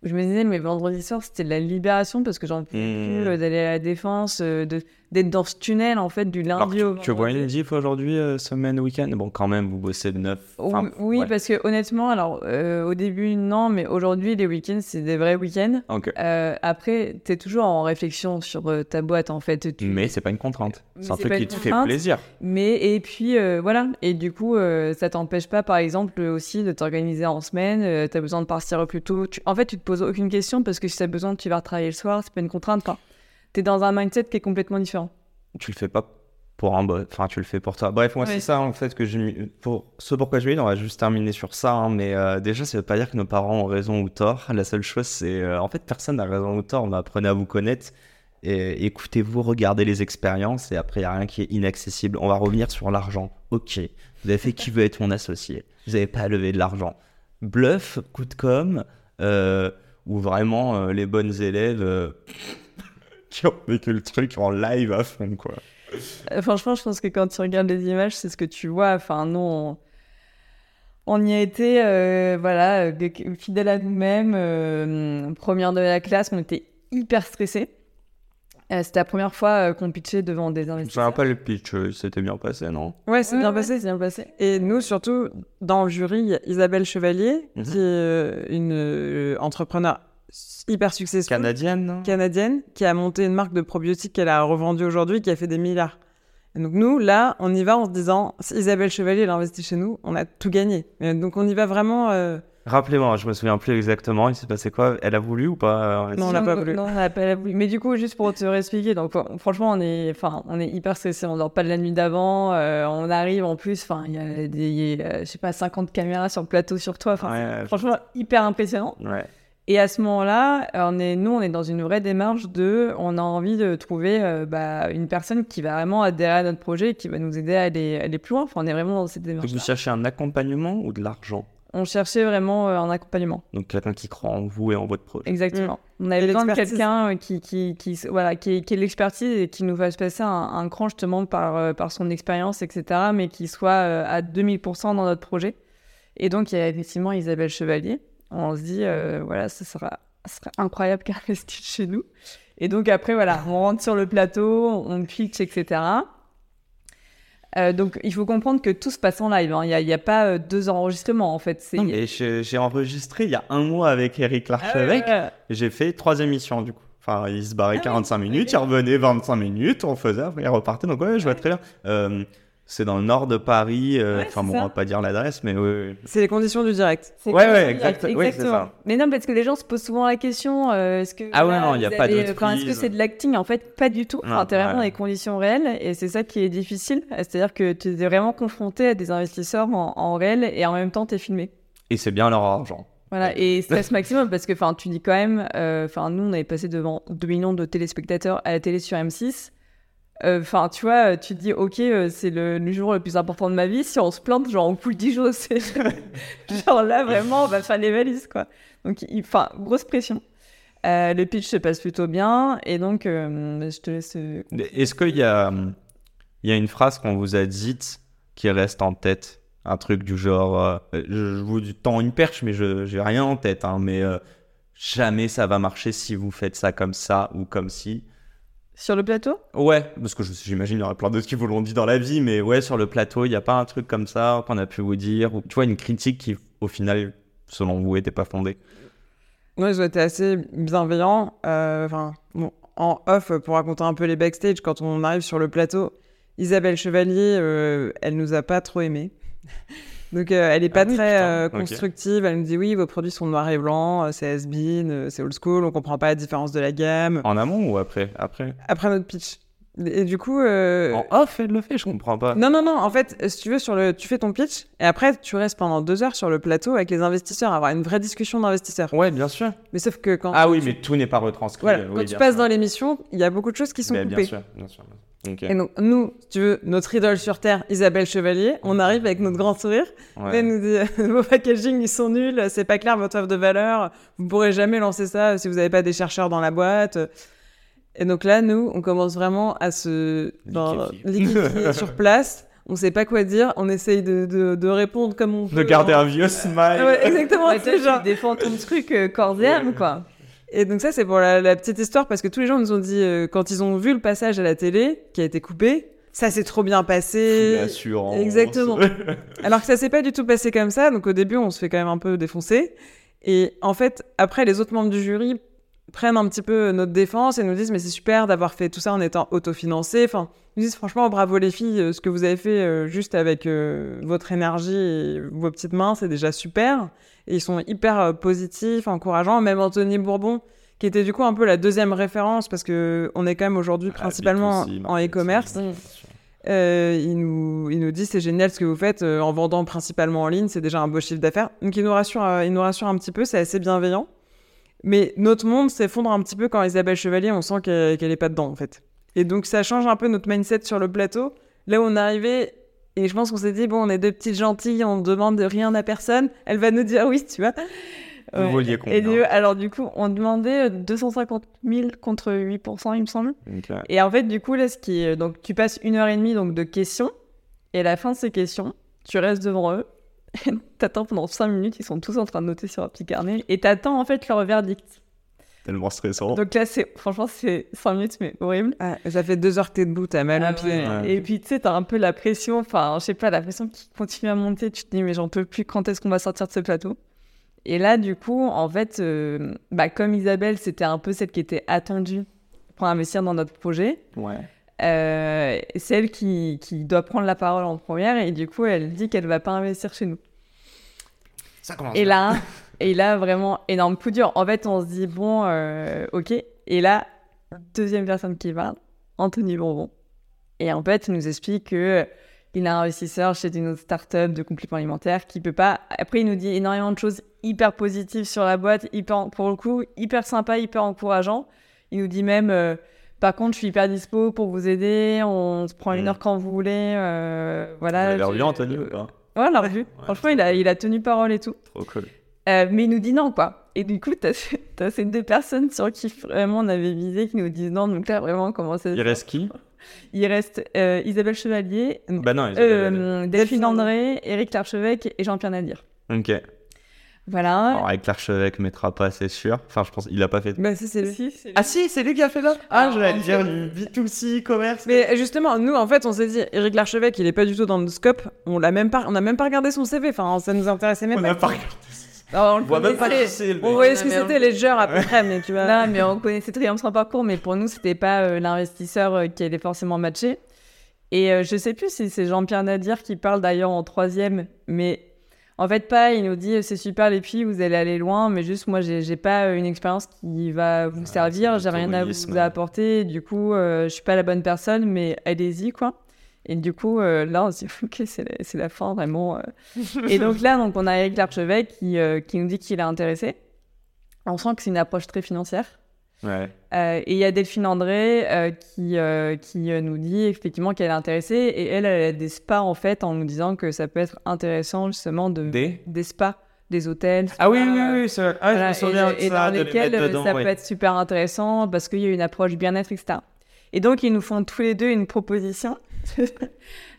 où je me disais, mais vendredi soir, c'était de la libération parce que j'en pouvais Mmh. plus euh, d'aller à la défense, de- d'être dans ce tunnel en fait du lundi tu, au tu vois vendredi. une diff aujourd'hui, euh, semaine, week-end? Bon, quand même, vous bossez de 9. Oui, oui, parce que honnêtement, alors euh, au début, non, mais aujourd'hui, les week-ends, c'est des vrais week-ends. Ok. Euh, après, tu es toujours en réflexion sur euh, ta boîte, en fait. Tu- Mais c'est pas une contrainte. C'est un truc pas qui te fait plaisir. Mais, et puis, voilà. Et du coup, ça t'empêche pas, par exemple, aussi de t'organiser en semaine. tu as besoin de partir plus tôt. Tu- En fait, tu te poses aucune question parce que si tu as besoin, tu vas travailler le soir. C'est pas une contrainte. T'es dans un mindset qui est complètement différent. Tu le fais pas pour un bot, enfin tu le fais pour toi. Bref, moi c'est ça en fait que j'ai pour ce pourquoi je vais, on va juste terminer sur ça. hein, mais euh, déjà, ça veut pas dire que nos parents ont raison ou tort. La seule chose, c'est euh, en fait personne n'a raison ou tort. Mais apprenez à vous connaître. Et écoutez-vous, regardez les expériences et après il n'y a rien qui est inaccessible. On va revenir sur l'argent. Ok, vous avez fait qui veut être mon associé. Vous n'avez pas levé de l'argent. Bluff, coup de com, euh, ou vraiment euh, les bonnes élèves qui ont vécu le truc en live à fond quoi. Euh, Franchement, je pense que quand tu regardes les images, c'est ce que tu vois. Enfin, nous, on, on y a été, euh, voilà, euh, fidèles à nous-mêmes. euh, première de la classe, on était hyper stressés. Euh, C'était la première fois euh, qu'on pitchait devant des Je investisseurs. rappelle le pitch, euh, c'était bien passé, non? Ouais, c'est Ouais, bien ouais, passé. c'est bien passé. Et nous, surtout, dans le jury, il y a Isabelle Chevalier, Mhm. qui est euh, une euh, entrepreneur hyper successful Canadienne, non? Canadienne, qui a monté une marque de probiotiques qu'elle a revendue aujourd'hui, qui a fait des milliards. Et donc nous, là, on y va en se disant, si Isabelle Chevalier, elle investit chez nous, on a tout gagné. Et donc on y va vraiment... euh, Rappelez-moi, je me souviens plus exactement, il s'est passé quoi? Elle a voulu ou pas euh, Non, on l'a pas voulu. Non, on l'a pas voulu. Mais du coup, juste pour te réexpliquer, donc fr- franchement, on est, enfin, on est hyper stressé. On dort pas de la nuit d'avant. euh, on arrive en plus, enfin, il y a des, euh, je sais pas, 50 caméras sur le plateau sur toi. Enfin, Ouais, c'est je- franchement, hyper impressionnant. Ouais. Et à ce moment-là, on est, nous, on est dans une vraie démarche de, on a envie de trouver euh, bah, une personne qui va vraiment adhérer à notre projet, et qui va nous aider à aller, aller plus loin. Enfin, on est vraiment dans cette Donc démarche. vous cherchez un accompagnement ou de l'argent? On cherchait vraiment euh, un accompagnement. Donc quelqu'un qui croit en vous et en votre projet. Exactement. On Et avait besoin de quelqu'un euh, qui, qui, qui, voilà, qui, qui ait l'expertise et qui nous fasse passer un, un cran justement par, euh, par son expérience, etc., mais qui soit euh, à 2000% dans notre projet. Et donc, il y a effectivement Isabelle Chevalier. On se dit, euh, voilà, ce sera, ce serait incroyable qu'elle investisse chez nous. Et donc, après, voilà, on rentre sur le plateau, on pitch, etc. Euh, donc, il faut comprendre que tout se passe en live. hein. Il n'y a, pas euh, deux enregistrements, en fait. Non, mais j'ai enregistré il y a un mois avec Eric Ah ouais, Larchevêque ouais. j'ai fait trois émissions du coup. Enfin, il se barrait Ah 45 minutes, il revenait 25 minutes, on faisait, il repartait. Donc ouais, je vois très bien. Euh, c'est dans le nord de Paris. euh, Ouais, Enfin bon, ça. on va pas dire l'adresse, mais oui. oui. C'est les conditions du direct. Ouais, ouais, exact- oui, c'est exactement. ça. Mais non, parce que les gens se posent souvent la question euh, est-ce que Ah ouais, non, il y a pas de Est-ce que c'est de l'acting? En fait, pas du tout. Non, Enfin, t'es vraiment ouais. dans les conditions réelles et c'est ça qui est difficile. C'est-à-dire que tu es vraiment confronté à des investisseurs en, en réel et en même temps, tu es filmé. Et c'est bien leur argent. Voilà, et stress maximum parce que enfin, tu dis quand même, euh, enfin, nous on avait passé devant 2 millions de téléspectateurs à la télé sur M6. Euh, Enfin, tu vois, tu te dis, ok, euh, c'est le, jour le plus important de ma vie. Si on se plante, genre, on coule 10 jours. C'est *laughs* genre là, vraiment, on va faire les valises, quoi. Donc, enfin, grosse pression. Euh, le pitch se passe plutôt bien, et donc, euh, je te laisse. euh, Est-ce qu'il y a, il y a une phrase qu'on vous a dite qui reste en tête? Un truc du genre, euh, je, vous tends une perche, mais je j'ai rien en tête. hein, mais euh, jamais ça va marcher si vous faites ça comme ça ou comme si. Sur le plateau? Ouais, parce que j'imagine il y aurait plein d'autres qui vous l'ont dit dans la vie, mais ouais, sur le plateau, il n'y a pas un truc comme ça qu'on a pu vous dire, ou tu vois, une critique qui, au final, selon vous, n'était pas fondée. Moi, ils ont été assez bienveillants. Euh, bon, en off, pour raconter un peu les backstage, quand on arrive sur le plateau, Isabelle Chevalier, euh, elle nous a pas trop aimés. Donc, euh, elle est pas Ah oui, très euh, constructive. Elle nous dit oui, vos produits sont noirs et blancs, euh, c'est has-been, euh, c'est old school, on comprend pas la différence de la gamme. En amont ou après? Après? Après notre pitch. Et du coup, euh, En off, elle le fait, je comprends pas. non, non, non. En fait, si tu veux, sur le, tu fais ton pitch et après, tu restes pendant deux heures sur le plateau avec les investisseurs, avoir une vraie discussion d'investisseurs. Ouais, bien sûr. Mais sauf que quand, Ah oui, mais tout n'est pas retranscrit. voilà, euh, quand oui, tu passes sûr. dans l'émission, il y a beaucoup de choses qui sont Ben, coupées. Bien sûr, bien sûr. Et donc, nous, si tu veux, notre idole sur Terre, Isabelle Chevalier, on arrive avec notre grand sourire. Ouais. Elle nous dit *laughs* Vos packaging, ils sont nuls, c'est pas clair votre offre de valeur, vous pourrez jamais lancer ça si vous n'avez pas des chercheurs dans la boîte. Et donc là, nous, on commence vraiment à se sur place. On sait pas quoi dire, on essaye de, de, de répondre comme on peut. De garder un vieux smile. Ouais, exactement, Ouais, toi, genre. tu défends ton truc euh, corps et âme, quoi. Et donc ça, c'est pour la, la petite histoire, parce que tous les gens nous ont dit, euh, quand ils ont vu le passage à la télé, qui a été coupé, ça s'est trop bien passé. L'assurance. Exactement. *laughs* Alors que ça s'est pas du tout passé comme ça, donc au début, on se fait quand même un peu défoncer. Et en fait, après, les autres membres du jury prennent un petit peu notre défense et nous disent mais c'est super d'avoir fait tout ça en étant autofinancé. Enfin, ils nous disent franchement bravo les filles, euh, ce que vous avez fait euh, juste avec euh, votre énergie et vos petites mains, c'est déjà super. Et ils sont hyper euh, positifs, encourageants. Même Anthony Bourbon, qui était du coup un peu la deuxième référence parce que on est quand même aujourd'hui Ah, principalement B2C, en e-commerce. Mm. Euh, il, nous, il nous dit c'est génial ce que vous faites euh, en vendant principalement en ligne, c'est déjà un beau chiffre d'affaires. Donc il nous rassure, euh, il nous rassure un petit peu, c'est assez bienveillant. Mais notre monde s'effondre un petit peu quand Isabelle Chevalier, on sent qu'elle qu'elle est pas dedans en fait. Et donc ça change un peu notre mindset sur le plateau. Là où on est arrivé, et je pense qu'on s'est dit bon, on est deux petites gentilles, on demande rien à personne. Elle va nous dire oui, tu vois. Vous Ouais. Et combien du- alors du coup, on demandait 250 000 contre 8%, il me semble. Et en fait, du coup, là, ce qui est... donc tu passes une heure et demie donc de questions, et à la fin de ces questions, tu restes devant eux, *laughs* t'attends pendant 5 minutes, ils sont tous en train de noter sur un petit carnet, et t'attends en fait leur verdict. Tellement stressant. Donc là, c'est franchement, c'est 5 minutes, mais horrible. Ah, ça fait deux heures que t'es debout, t'as mal Ah au pied. ouais. Et puis, tu sais, t'as un peu la pression, enfin, je sais pas, la pression qui continue à monter. Tu te dis, mais j'en peux plus, quand est-ce qu'on va sortir de ce plateau? Et là, du coup, en fait, euh, bah, comme Isabelle, c'était un peu celle qui était attendue pour investir dans notre projet, Ouais. euh, c'est elle qui, qui doit prendre la parole en première, et du coup, elle dit qu'elle va pas investir chez nous. Ça commence. Et là, *laughs* et là, vraiment énorme coup dur. En fait, on se dit, bon, euh, ok. Et là, deuxième personne qui parle, Anthony Bonbon. Et en fait, il nous explique que il est un investisseur chez une autre start-up de compléments alimentaires qui peut pas. Après, il nous dit énormément de choses hyper positives sur la boîte, hyper, pour le coup, hyper sympa, hyper encourageant. Il nous dit même, euh, par contre, je suis hyper dispo pour vous aider, on se prend une Mm. heure quand vous voulez. euh, voilà. Vous l'avez revu, Anthony, ou pas? Ouais, on l'a revu. Franchement, il a, il a tenu parole et tout. Trop cool. Euh, mais il nous dit non, quoi. Et du coup, t'as *laughs* as ces deux personnes sur qui vraiment on avait visé qui nous disent non. Donc là, vraiment, comment ça Il reste qui? Il reste euh, Isabelle Chevalier, Bah non, Isabelle, elle- euh, Delphine André, Éric Larchevêque et Jean-Pierre Nadir. Ok. Voilà. Alors, avec l'archevêque, mettra pas, c'est sûr. Enfin, je pense il a pas fait. Bah, ça, c'est lui. Si, c'est lui. Ah si, c'est lui qui a fait là? Ah, je vais dire fait- du B2C, commerce. Mais justement, nous, en fait, on s'est dit, Eric Larchevêque, il est pas du tout dans le scope. On l'a même pas, on a même pas regardé son CV. Enfin, ça nous intéressait même On pas. n'a pas regardé. Alors, on le On voit même pas connaissait. qui c'est le On voyait ce que c'était, les genres à peu près, mais tu vois. Non, mais on connaissait bien son parcours, mais pour nous, c'était pas euh, l'investisseur euh, qui allait forcément matcher. Et euh, je sais plus si c'est Jean-Pierre Nadir qui parle d'ailleurs en troisième, mais en fait, pas. Il nous dit c'est super les filles, vous allez aller loin, mais juste moi, j'ai j'ai pas euh, une expérience qui va vous Ouais, servir, j'ai rien à vous apporter. Du coup, euh, je suis pas la bonne personne, mais allez-y, quoi. Et du coup, euh, là, on se dit, *laughs* ok, c'est la, fin, vraiment. euh. *laughs* et donc là, donc, on a Eric Larchevêque qui, euh, qui nous dit qu'il est intéressé. On sent que c'est une approche très financière. Ouais. Euh, et il y a Delphine André euh, qui, euh, qui nous dit effectivement qu'elle est intéressée. Et elle, elle a des spas en fait en nous disant que ça peut être intéressant justement de, Des? des spas, des hôtels. Ah oui, oui, oui, vrai. Ah, voilà, je me souviens et, de et ça, dans de les lesquels dedans, ça ouais. peut être super intéressant parce qu'il y a une approche bien-être, etc. Et donc, ils nous font tous les deux une proposition. *laughs*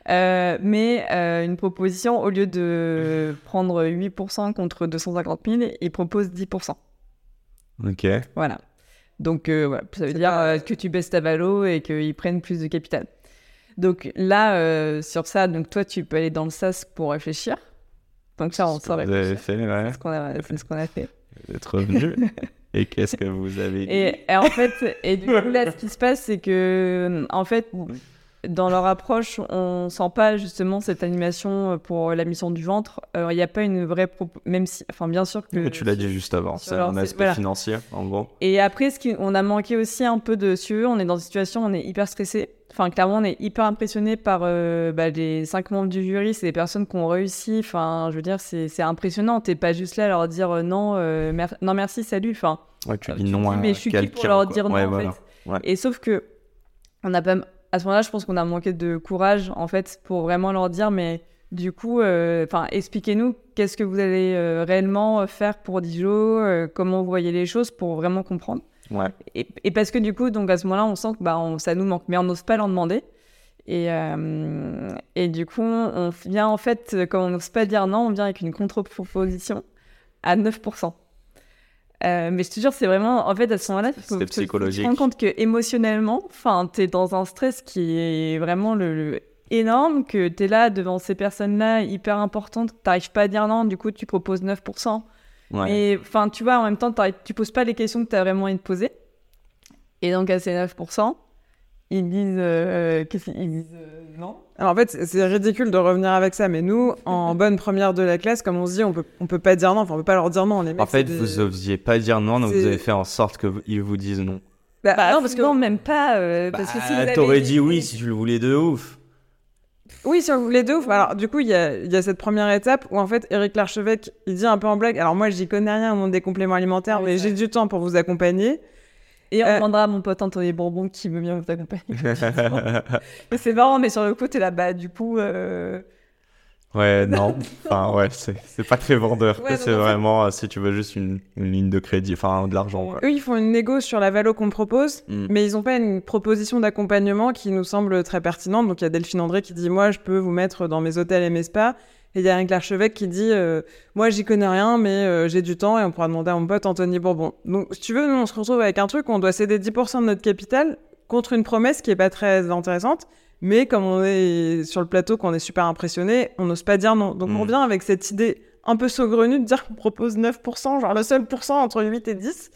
Euh, mais euh, une proposition, au lieu de prendre 8% contre 250 000, ils proposent 10%. Ok. Voilà. Donc, euh, voilà, ça veut dire pas- euh, que tu baisses ta valo et qu'ils prennent plus de capital. Donc là, euh, sur ça, donc toi, tu peux aller dans le SAS pour réfléchir. Donc ça, on sort Vous avez réfléchir. fait, ouais. C'est ce qu'on a, ce qu'on a fait. Vous êtes revenu. Et qu'est-ce que vous avez dit Et, et en fait, et du coup, là, ce qui se passe, c'est que, en fait, dans leur approche, on sent pas justement cette animation pour la mission du ventre. Euh, Il n'y a pas une vraie même si, enfin, bien sûr que. Mais tu l'as dit juste avant, c'est un aspect voilà. financier, en gros. Et après, ce qui, on a manqué aussi un peu de si on est dans une situation, on est hyper stressé. Enfin, clairement, on est hyper impressionné par euh, bah, les cinq membres du jury. C'est des personnes qui ont réussi. Enfin, je veux dire, c'est impressionnant. T'es pas juste là à leur dire euh, non, euh, mer- non merci, salut. Enfin, Ouais, tu euh, dis non dis, mais je suis qui pour leur dire non en fait. Ouais. Et sauf que on a pas, à ce moment-là, je pense qu'on a manqué de courage en fait pour vraiment leur dire, mais du coup, euh, enfin, expliquez-nous qu'est-ce que vous allez euh, réellement faire pour Dijon, euh, comment vous voyez les choses pour vraiment comprendre. Ouais. Et, et parce que du coup, donc à ce moment-là, on sent que bah, on- ça nous manque, mais on n'ose pas leur demander. Et, euh, et du coup, on vient en fait, comme on n'ose pas dire non, on vient avec une contre-proposition à 9%. Euh, mais je te jure, c'est vraiment, en fait, à ce moment-là, tu te rends compte que émotionnellement, enfin, t'es dans un stress qui est vraiment le, le- énorme, que t'es là devant ces personnes-là hyper importantes, t'arrives pas à dire non, du coup, tu proposes 9%. Ouais. Et enfin, tu vois, en même temps, tu poses pas les questions que tu as vraiment envie de poser. Et donc, à ces 9%, ils disent. euh, Qu'est-ce qu'ils disent euh, Non Alors en fait, c'est- ridicule de revenir avec ça, mais nous, en *laughs* bonne première de la classe, comme on se dit, on peut, on peut pas dire non, enfin, on peut pas leur dire non. Les mecs, En fait, des- vous osiez pas dire non, donc vous avez fait en sorte qu'ils vous disent non. Bah, Bah, non, parce que non, même pas. euh, parce que si vous Bah, avez T'aurais dit oui si tu le voulais de ouf. Oui, si on voulait de ouf. Alors, du coup, il y a, il y a cette première étape où, en fait, Eric Larchevêque, il dit un peu en blague. Alors, moi, j'y connais rien au monde des compléments alimentaires, Ah oui, mais j'ai du temps pour vous accompagner. Et on Euh, demandera à mon pote Anthony Bourbon qui veut bien vous accompagner. *laughs* Mais c'est marrant, mais sur le coup, t'es là, bah, du coup. euh, ouais, non. *laughs* Enfin, ouais, c'est pas très vendeur. Ouais, c'est vraiment euh, si tu veux juste une, une ligne de crédit, enfin de l'argent. Eux, ils font une négo sur la valo qu'on propose, Mm. mais ils n'ont pas une proposition d'accompagnement qui nous semble très pertinente. Donc, il y a Delphine André qui dit Moi, je peux vous mettre dans mes hôtels et mes spas. Et il y a Eric Larchevêque qui dit euh, Moi, j'y connais rien, mais euh, j'ai du temps et on pourra demander à mon pote Anthony Bourbon. Donc, si tu veux, nous, on se retrouve avec un truc où on doit céder 10% de notre capital contre une promesse qui est pas très intéressante. Mais comme on est sur le plateau, qu'on est super impressionné, on n'ose pas dire non. Donc, on revient avec cette idée un peu saugrenue de dire qu'on propose 9%, genre le seul pourcent entre 8 et 10.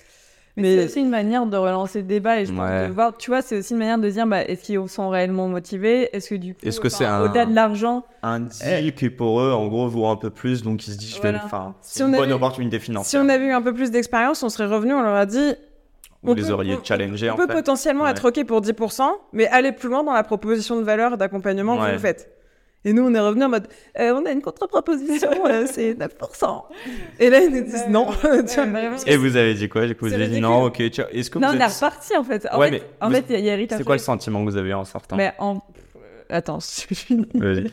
Mais, Mais- c'est aussi une manière de relancer le débat et je pense Ouais. de voir, tu vois, c'est aussi une manière de dire, bah, est-ce qu'ils sont réellement motivés? Est-ce que du coup, Est-ce que enfin, c'est au-delà de l'argent, Un deal qui pour eux, en gros, vaut un peu plus, donc ils se disent, je vais Voilà. le faire. Si C'est on une bonne avait- opportunité Si financière. on avait eu un peu plus d'expérience, on serait revenu, on leur a dit Vous on les peut- auriez challengés on en peut fait. potentiellement Ouais. être OK pour 10%, mais aller plus loin dans la proposition de valeur d'accompagnement que vous faites. Et nous, on est revenu en mode Euh, on a une contre-proposition, *laughs* euh, c'est 9%. Et là, ils nous disent non. *laughs* Tu Et vous avez dit quoi Du coup, vous avez dit non, ok. tiens, Est-ce que non, vous on est reparti en fait. En Ouais, fait, en vous- fait, il y a- Rita C'est quoi le sentiment que vous avez eu en sortant Mais en. Attends, *laughs* je finis. Vas-y.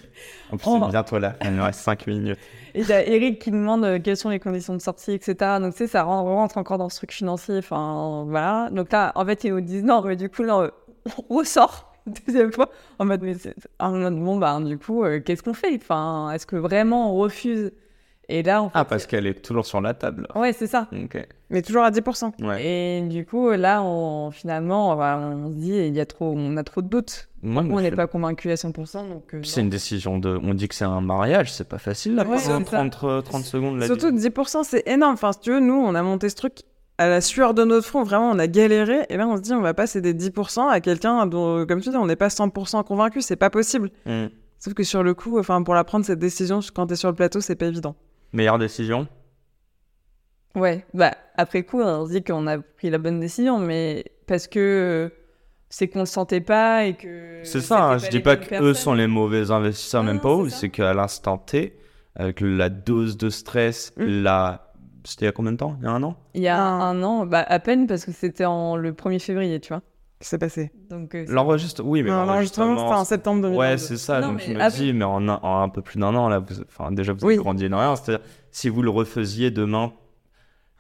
En plus, c'est bientôt là. Il nous reste 5 minutes. Et il y a Eric qui demande euh, quelles sont les conditions de sortie, etc. Donc, tu sais, ça ren- rentre encore dans ce truc financier. Enfin, voilà. Donc là, en fait, ils nous disent non, mais du coup, là, on ressort *laughs* deuxième fois. En mode, mais c'est- en mode, bon, bah, du coup, euh, qu'est-ce qu'on fait? Enfin, est-ce que vraiment on refuse? Et là, en fait, Ah, parce qu'elle est toujours sur la table. Ouais, c'est ça. Ok. Mais toujours à 10%. Ouais. Et du coup, là, on, finalement, on, se dit, il y a trop, on a trop de doutes. Moi, On je- n'est pas convaincu à 100%. Donc, euh, C'est une décision de. On dit que c'est un mariage, c'est pas facile là. Ouais, pour, euh, c'est ça. 30, euh, 30 secondes là. Surtout que 10%, c'est énorme. Enfin, si tu veux, nous, on a monté ce truc à la sueur de notre front. Vraiment, on a galéré. Et là, on se dit, on va pas céder 10% à quelqu'un dont, comme tu dis, on n'est pas 100% convaincu. C'est pas possible. Hmm. Sauf que sur le coup, enfin, pour la prendre, cette décision, quand t'es sur le plateau, c'est pas évident. Meilleure décision? Ouais, bah après coup, on se dit qu'on a pris la bonne décision, mais parce que c'est qu'on le sentait pas et que. C'est ça, hein, je dis pas qu'eux sont les mauvais investisseurs, Non, même pas eux, c'est qu'à l'instant T, avec la dose de stress, Mm. la. C'était il y a combien de temps? Il y a un an? Il y a Ah. un an, bah à peine parce que c'était en le 1er février, tu vois. Qu'est-ce qui s'est passé? Donc euh, c'est- L'enregistre, oui, mais L'enregistrement, c'était en septembre 2022. Ouais, c'est ça. Non, donc mais je me après- dis, mais en un, en un peu plus d'un an, là, vous, enfin, déjà, vous Oui. avez grandi énormément. C'est-à-dire, si vous le refaisiez demain,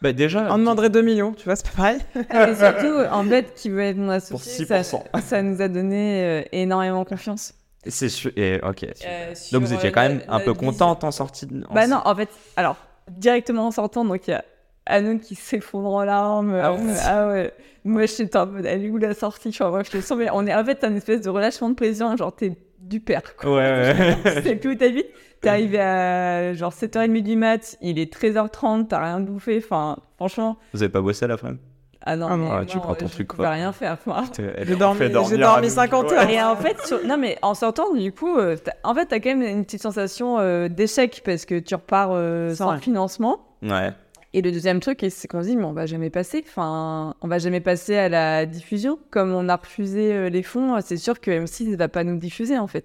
bah déjà, On demanderait 2 millions, tu vois, c'est pas pareil. *laughs* Et surtout, en fait, qui veut être mon associé, ça, 6%. ça nous a donné euh, énormément confiance. C'est sûr. Et, ok. Euh, donc vous étiez euh, quand même un peu contente en sortie de. en- Bah non, en fait, alors, directement en sortant, donc il y a Anouk qui s'effondre en larmes. Ah oui. ah ouais. Moi, j'étais en mode, elle est où la sortie? Enfin, moi, je te sens, mais on est en fait, une espèce de relâchement de pression, genre, t'es du père, quoi. Ouais, ouais. *laughs* C'est plus où t'habites. T'es arrivé à genre 7h30 du mat, il est 13h30, t'as rien bouffé. Enfin, franchement. vous avez pas bossé à la fin Ah non, Ah non. Ah, tu moi, prends ton je truc, quoi. rien faire. *laughs* Enfin, J'ai dormi- j'ai dormi 50 heures. Et en fait, sur- non mais en sortant, du coup, euh, t'as- en fait, t'as quand même une petite sensation euh, d'échec parce que tu repars euh, sans vrai. financement. Ouais. Et le deuxième truc, c'est qu'on se dit, mais on va jamais passer. Enfin, on va jamais passer à la diffusion. Comme on a refusé euh, les fonds, c'est sûr que M6 ne va pas nous diffuser en fait.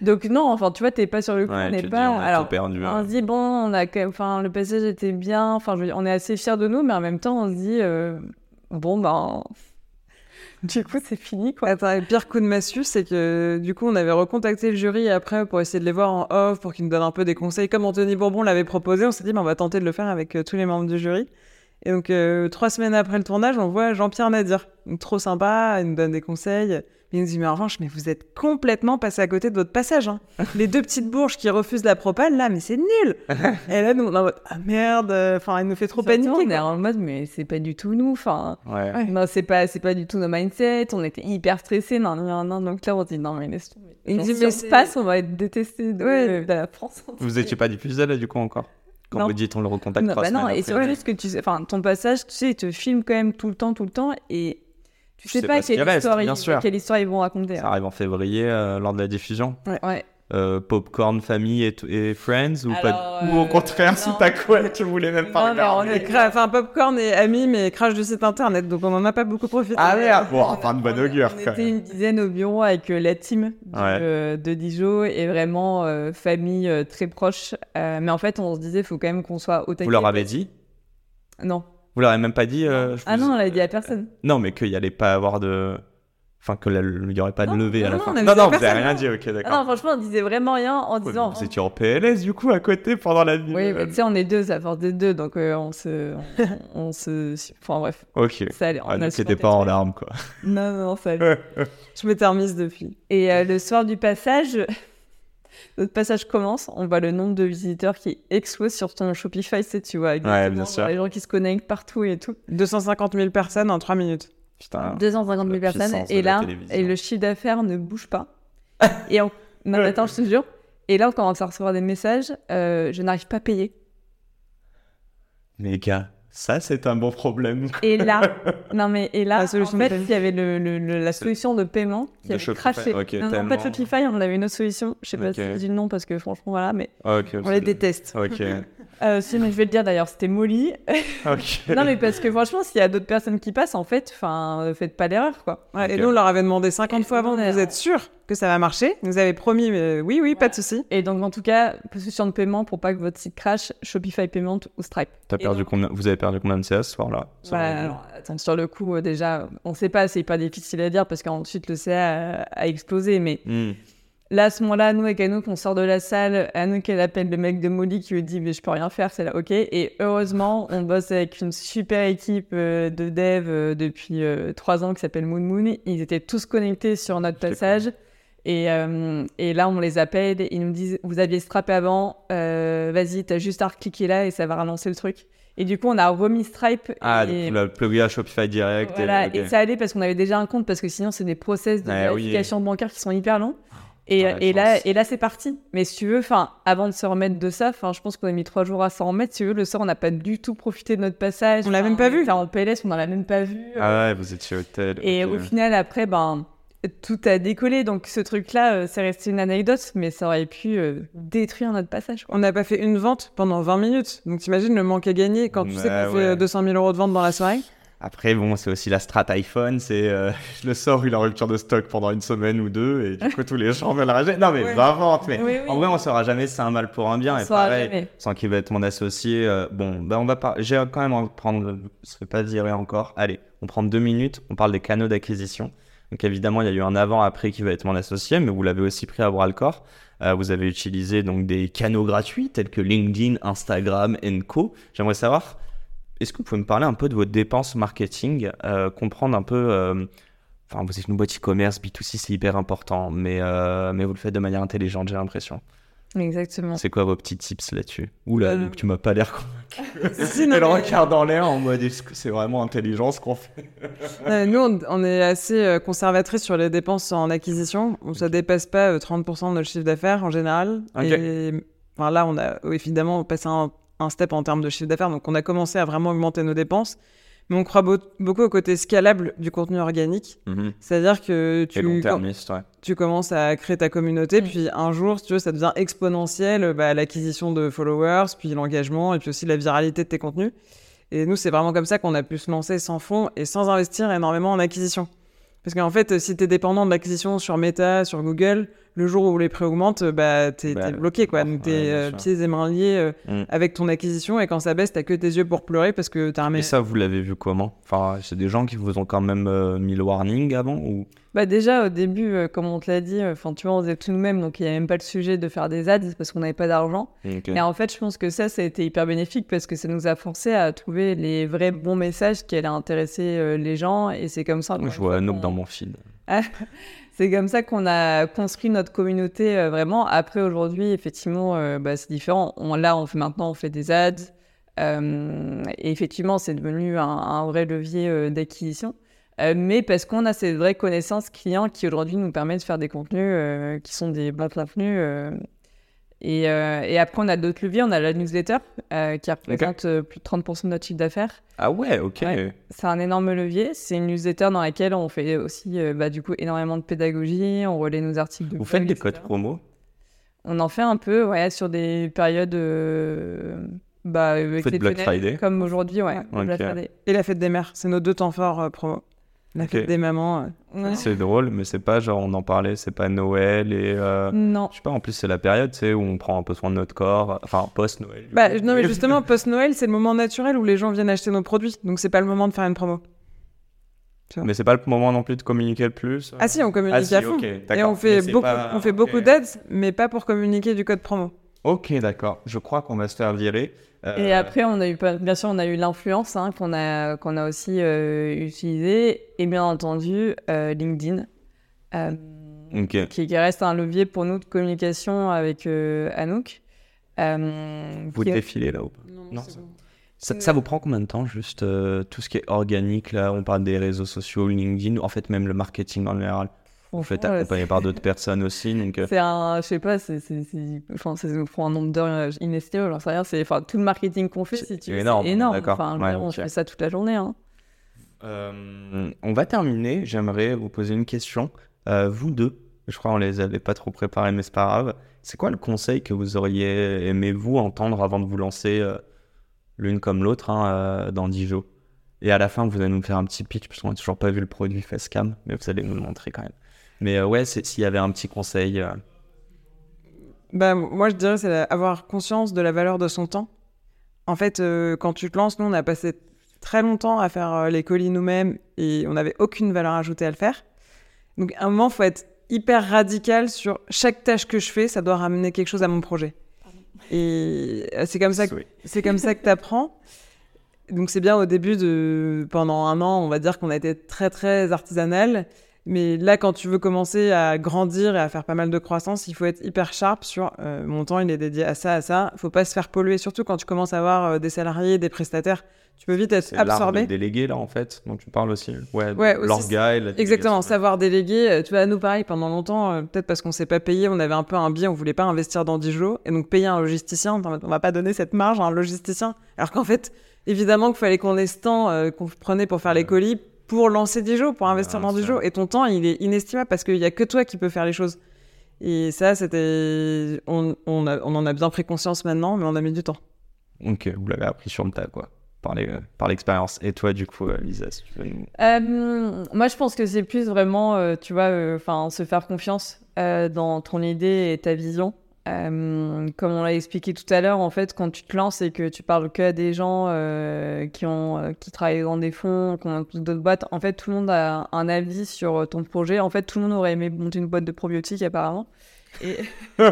Donc non, enfin, tu vois, t'es pas sur le coup, Ouais, on n'est dis, pas. on a Alors, perdu. hein. on se dit bon, on a quand même- enfin, le passage était bien. Enfin, je veux dire, on est assez fiers de nous, mais en même temps, on se dit euh, bon ben, du coup, c'est fini quoi. Attends, le pire coup de massue, c'est que du coup, on avait recontacté le jury après pour essayer de les voir en off, pour qu'ils nous donnent un peu des conseils. Comme Anthony Bourbon l'avait proposé, on s'est dit, bah, on va tenter de le faire avec euh, tous les membres du jury. Et donc, euh, trois semaines après le tournage, on voit Jean-Pierre Nadir. Donc, trop sympa, il nous donne des conseils. Il nous dit, mais en revanche, mais vous êtes complètement passé à côté de votre passage. hein. *laughs* Les deux petites bourges qui refusent la propane, là, mais c'est nul. *laughs* Et là, nous, on est en mode, ah merde, enfin, il nous fait trop Surtout, paniquer. On est en mode, mais c'est pas du tout nous. Enfin, Ouais. Ouais. non, c'est pas, c'est pas du tout nos mindset. On était hyper stressés. Non, non, non. Donc là, on se dit non, mais laisse tomber. Il Genre, dit, mais se passe, on va être détesté de, Ouais. de la France. Vous étiez pas diffusé là, du coup, encore? Quand Non. vous dites on le recontacte Non, trois bah non, et c'est juste que tu sais, enfin, ton passage, tu sais, il te filme quand même tout le temps, tout le temps, et Tu sais pas, quelle, histoire ils, quelle, histoire ils, vont raconter. Ça hein. arrive en février euh, lors de la diffusion. Ouais. Euh, popcorn, famille et, Friends ou, pas... ou au contraire, si t'as quoi, tu voulais même pas non, regarder. On enfin, popcorn et amis, mais crash du site internet, donc on en a pas beaucoup profité. Ah merde Bon, enfin, de bonne augure. On était une dizaine au bureau avec la team de Dijon et vraiment famille très proche. mais en fait, on se disait, il faut quand même qu'on soit au Vous leur avez dit? Non. Vous leur avez même pas dit euh, Ah non, on l'a dit à personne. Non, mais qu'il n'y allait pas avoir de. Enfin, qu'il n'y aurait pas de levée à la fin. Non, non, vous n'avez rien dit, ok, d'accord. non, franchement, on disait vraiment rien en disant. Vous étiez en PLS du coup à côté pendant la nuit. Oui, mais tu sais, on est deux, ça force des deux, donc euh, on se. On, se. Enfin, bref. Ok. Ça allait. Ah, c'était pas en larmes, quoi. Non, non, ça allait. *laughs* Je m'étais remise depuis. Et euh, le soir du passage. Notre passage commence, on voit le nombre de visiteurs qui explose sur ton Shopify, c'est tu vois. Ouais, bien sûr. Les gens qui se connectent partout et tout. 250 000 personnes en 3 minutes. Putain. 250 000 personnes. Et là, et le chiffre d'affaires ne bouge pas. *laughs* et on... non, attends, je te jure. Et là, on commence à recevoir des messages. Euh, je n'arrive pas à payer. Les gars, ça, c'est un bon problème. Et là, *laughs* non mais et là, en fait, il y avait le, le, la solution de paiement qui avait craché. non, non, pas de Shopify, on avait une autre solution. Je sais pas si je dis le nom parce que franchement, voilà, mais on les déteste. Ok. *laughs* Euh, si, mais je vais le dire d'ailleurs, c'était Molly. *laughs* non, mais parce que franchement, s'il y a d'autres personnes qui passent, en fait, enfin, faites pas d'erreur, quoi. Et nous, on leur avait demandé 50 fois avant, vous êtes sûr que ça va marcher? Vous avez promis, mais oui, oui, pas de souci. Et donc, en tout cas, position de paiement pour pas que votre site crash, Shopify Payment ou Stripe. As perdu combien... Vous avez perdu combien de CS ce soir-là? Alors, sur le coup, euh, déjà, on sait pas, c'est pas difficile à dire parce qu'ensuite le CA a, explosé, mais. Hmm. Là, à ce moment-là, nous, avec Anouk, on sort de la salle. Anouk, elle appelle le mec de Molly qui lui dit Mais je peux rien faire, c'est là, ok. Et heureusement, on bosse avec une super équipe euh, de dev euh, depuis euh, trois ans qui s'appelle Moon Moon. Ils étaient tous connectés sur notre passage. Et, et, là, on les appelle. Ils nous disent Vous aviez strappé avant, vas-y, t'as juste à cliquer là et ça va relancer le truc. Et du coup, on a remis Stripe. Ah, et... le plugin Shopify direct. Voilà, et, ça allait parce qu'on avait déjà un compte, parce que sinon, c'est des process de vérification bancaire qui sont hyper longs. Et, et là, et là, c'est parti. Mais si tu veux, enfin, avant de se remettre de ça, enfin, je pense qu'on a mis trois jours à s'en remettre. Si tu veux, le soir, on n'a pas du tout profité de notre passage. On l'a même pas vu. En PLS, on n'en a même pas vu. Ah ouais, vous étiez au tel. Et au final, après, ben, tout a décollé. Donc ce truc-là, euh, c'est resté une anecdote, mais ça aurait pu euh, détruire notre passage. On n'a pas fait une vente pendant 20 minutes. Donc t'imagines le manque à gagner quand tu sais qu'on fait 200 000 euros de vente dans la soirée après, bon, c'est aussi la strat iPhone. C'est euh, je *laughs* le sors, il a rupture de stock pendant une semaine ou deux, et du coup, *laughs* tous les gens veulent rager. Non, mais va vente. Mais en vrai, on saura jamais si c'est un mal pour un bien. et pareil, sans qu'il va être mon associé. Euh, bon, ben, on va pas. J'ai quand même de prendre. Je ne pas dire encore. Allez, on prend deux minutes. On parle des canaux d'acquisition. Donc, évidemment, il y a eu un avant-après qui va être mon associé, mais vous l'avez aussi pris à bras le corps. Euh, vous avez utilisé donc des canaux gratuits tels que LinkedIn, Instagram, Co. J'aimerais savoir est-ce que vous pouvez me parler un peu de vos dépenses marketing, euh, comprendre un peu. Euh, enfin, vous êtes une boîte e-commerce, B2C, c'est hyper important, mais, euh, mais vous le faites de manière intelligente, j'ai l'impression. Exactement. C'est quoi vos petits tips là-dessus? Oula, donc tu m'as pas l'air convaincu. *laughs* Elle regarde dans l'air en mode est-ce que c'est vraiment intelligent ce qu'on fait? Nous, on, est assez conservatrice sur les dépenses en acquisition. Ça dépasse pas 30% de notre chiffre d'affaires en général. Et enfin, là, on a évidemment passé un un step en termes de chiffre d'affaires. Donc, on a commencé à vraiment augmenter nos dépenses. Mais on croit beaucoup au côté scalable du contenu organique. Mhm. C'est-à-dire que tu, tu commences à créer ta communauté, mm. puis un jour, si tu veux, ça devient exponentiel, bah, l'acquisition de followers, puis l'engagement, et puis aussi la viralité de tes contenus. Et nous, c'est vraiment comme ça qu'on a pu se lancer sans fonds et sans investir énormément en acquisition. Parce qu'en fait, si tu es dépendant de l'acquisition sur Meta, sur Google, le jour où les prix augmentent, bah, t'es es bloqué, quoi. Donc, t'es euh, pieds et mains liés euh, mm. avec ton acquisition, et quand ça baisse, t'as que tes yeux pour pleurer parce que t'as un... Et ça, vous l'avez vu comment? Enfin, c'est des gens qui vous ont quand même euh, mis le warning avant ou... Bah déjà, au début, comme on te l'a dit, enfin, tu vois, on faisait tout nous-mêmes, donc il n'y a même pas le sujet de faire des ads parce qu'on n'avait pas d'argent. Mais en fait, je pense que ça, ça a été hyper bénéfique parce que ça nous a forcé à trouver les vrais bons messages qui allaient intéresser les gens, et c'est comme ça... Moi, je vois Anouk dans mon feed. C'est comme ça qu'on a construit notre communauté euh, vraiment. Après, aujourd'hui, effectivement, euh, bah, c'est différent. On, là, on fait maintenant, on fait des ads. Euh, et effectivement, c'est devenu un, vrai levier d'acquisition. mais parce qu'on a ces vraies connaissances clients qui aujourd'hui nous permettent de faire des contenus qui sont des bons contenus Et, euh, et après, on a d'autres leviers. On a la newsletter euh, qui représente euh, plus de 30% de notre chiffre d'affaires. Ah ouais, ok. Ouais. C'est un énorme levier. C'est une newsletter dans laquelle on fait aussi euh, bah, du coup énormément de pédagogie. On relaie nos articles de Vous blog, faites des etc. codes promo? On en fait un peu, ouais, sur des périodes euh, bah, faites Black Friday Comme aujourd'hui, ouais. Ouais. Black. Friday. Et la fête des mères, c'est nos deux temps forts euh, promo. La fête des mamans. euh. C'est drôle, mais c'est pas genre on en parlait, c'est pas Noël et. euh, Non. Je sais pas, en plus c'est la période, tu sais, où on prend un peu soin de notre corps, enfin post-Noël. Bah, non, mais justement, post-Noël, c'est le moment naturel où les gens viennent acheter nos produits. Donc, c'est pas le moment de faire une promo. Mais c'est pas le moment non plus de communiquer le plus. Ah si, on communique Ah si, à fond. Et on fait beaucoup, pas- on fait beaucoup d'ads, mais pas pour communiquer du code promo. Ok, d'accord. Je crois qu'on va se faire virer. Euh, Et après, on a eu, bien sûr, on a eu l'influence hein, qu'on a, qu'on a aussi euh, utilisée. Et bien entendu, euh, LinkedIn, euh, qui, qui reste un levier pour nous de communication avec euh, Anouk. Euh, Vous qui- défilez là ou pas? Non, bon. Ça, ça vous prend combien de temps, juste euh, tout ce qui est organique là On parle des réseaux sociaux, LinkedIn, en fait même le marketing en général? Vous faites franchement, accompagner par d'autres personnes aussi, donc. euh, C'est un, je sais pas, c'est, enfin, ça nous prend un nombre d'heures euh, inestimable, j'en sais rien. C'est, enfin, tout le marketing qu'on fait, C'est si tu veux, énorme, c'est énorme. d'accord. Enfin, Ouais, on fait ça toute la journée. Hein. Euh, on va terminer. J'aimerais vous poser une question. Euh, vous deux, je crois qu'on les avait pas trop préparés, mais c'est pas grave. C'est quoi le conseil que vous auriez aimé vous entendre avant de vous lancer euh, l'une comme l'autre hein, euh, dans Dijon Et à la fin, vous allez nous faire un petit pitch, parce qu'on n'a toujours pas vu le produit Facecam, mais vous allez nous le montrer quand même. Mais euh, ouais, s'il y avait un petit conseil. euh, Bah, moi, je dirais, c'est avoir conscience de la valeur de son temps. En fait, euh, quand tu te lances, nous, on a passé très longtemps à faire euh, les colis nous-mêmes et on n'avait aucune valeur ajoutée à le faire. Donc, à un moment, il faut être hyper radical sur chaque tâche que je fais, ça doit ramener quelque chose à mon projet. Et c'est comme ça que oui. c'est comme ça que tu apprends. Donc c'est bien au début de pendant un an, on va dire qu'on a été très très artisanal, mais là quand tu veux commencer à grandir et à faire pas mal de croissance, il faut être hyper sharp sur euh, mon temps, il est dédié à ça à ça. Faut pas se faire polluer, surtout quand tu commences à avoir euh, des salariés, des prestataires, tu peux vite être de absorbé. déléguer là en fait, dont tu parles aussi. Ouais, Ouais, l'orga Exactement, savoir déléguer. Euh, Tu vois, nous, pareil, pendant longtemps, euh, peut-être parce qu'on s'est pas payé, on avait un peu un biais, on voulait pas investir dans Dijon. Et donc, payer un logisticien, on va pas donner cette marge à un logisticien. Alors qu'en fait, évidemment qu'il fallait qu'on ait ce temps qu'on prenait pour faire les colis pour lancer Dijon, pour investir dans sûr. Dijon. Et ton temps, il est inestimable parce qu'il y a que toi qui peux faire les choses. Et ça, c'était. On, on, a- on en a bien pris conscience maintenant, mais on a mis du temps. Ok, vous l'avez appris sur le tas quoi, par l'expérience. Et toi du coup, euh, Lisa, si tu veux nous. Euh, moi, je pense que c'est plus vraiment, euh, tu vois, enfin, se faire confiance euh, dans ton idée et ta vision. Euh, comme on l'a expliqué tout à l'heure, en fait, quand tu te lances et que tu parles que à des gens euh, qui ont, euh, qui travaillent dans des fonds, qui ont d'autres boîtes, en fait, tout le monde a un avis sur ton projet. En fait, tout le monde aurait aimé monter une boîte de probiotiques, apparemment. Et... *laughs*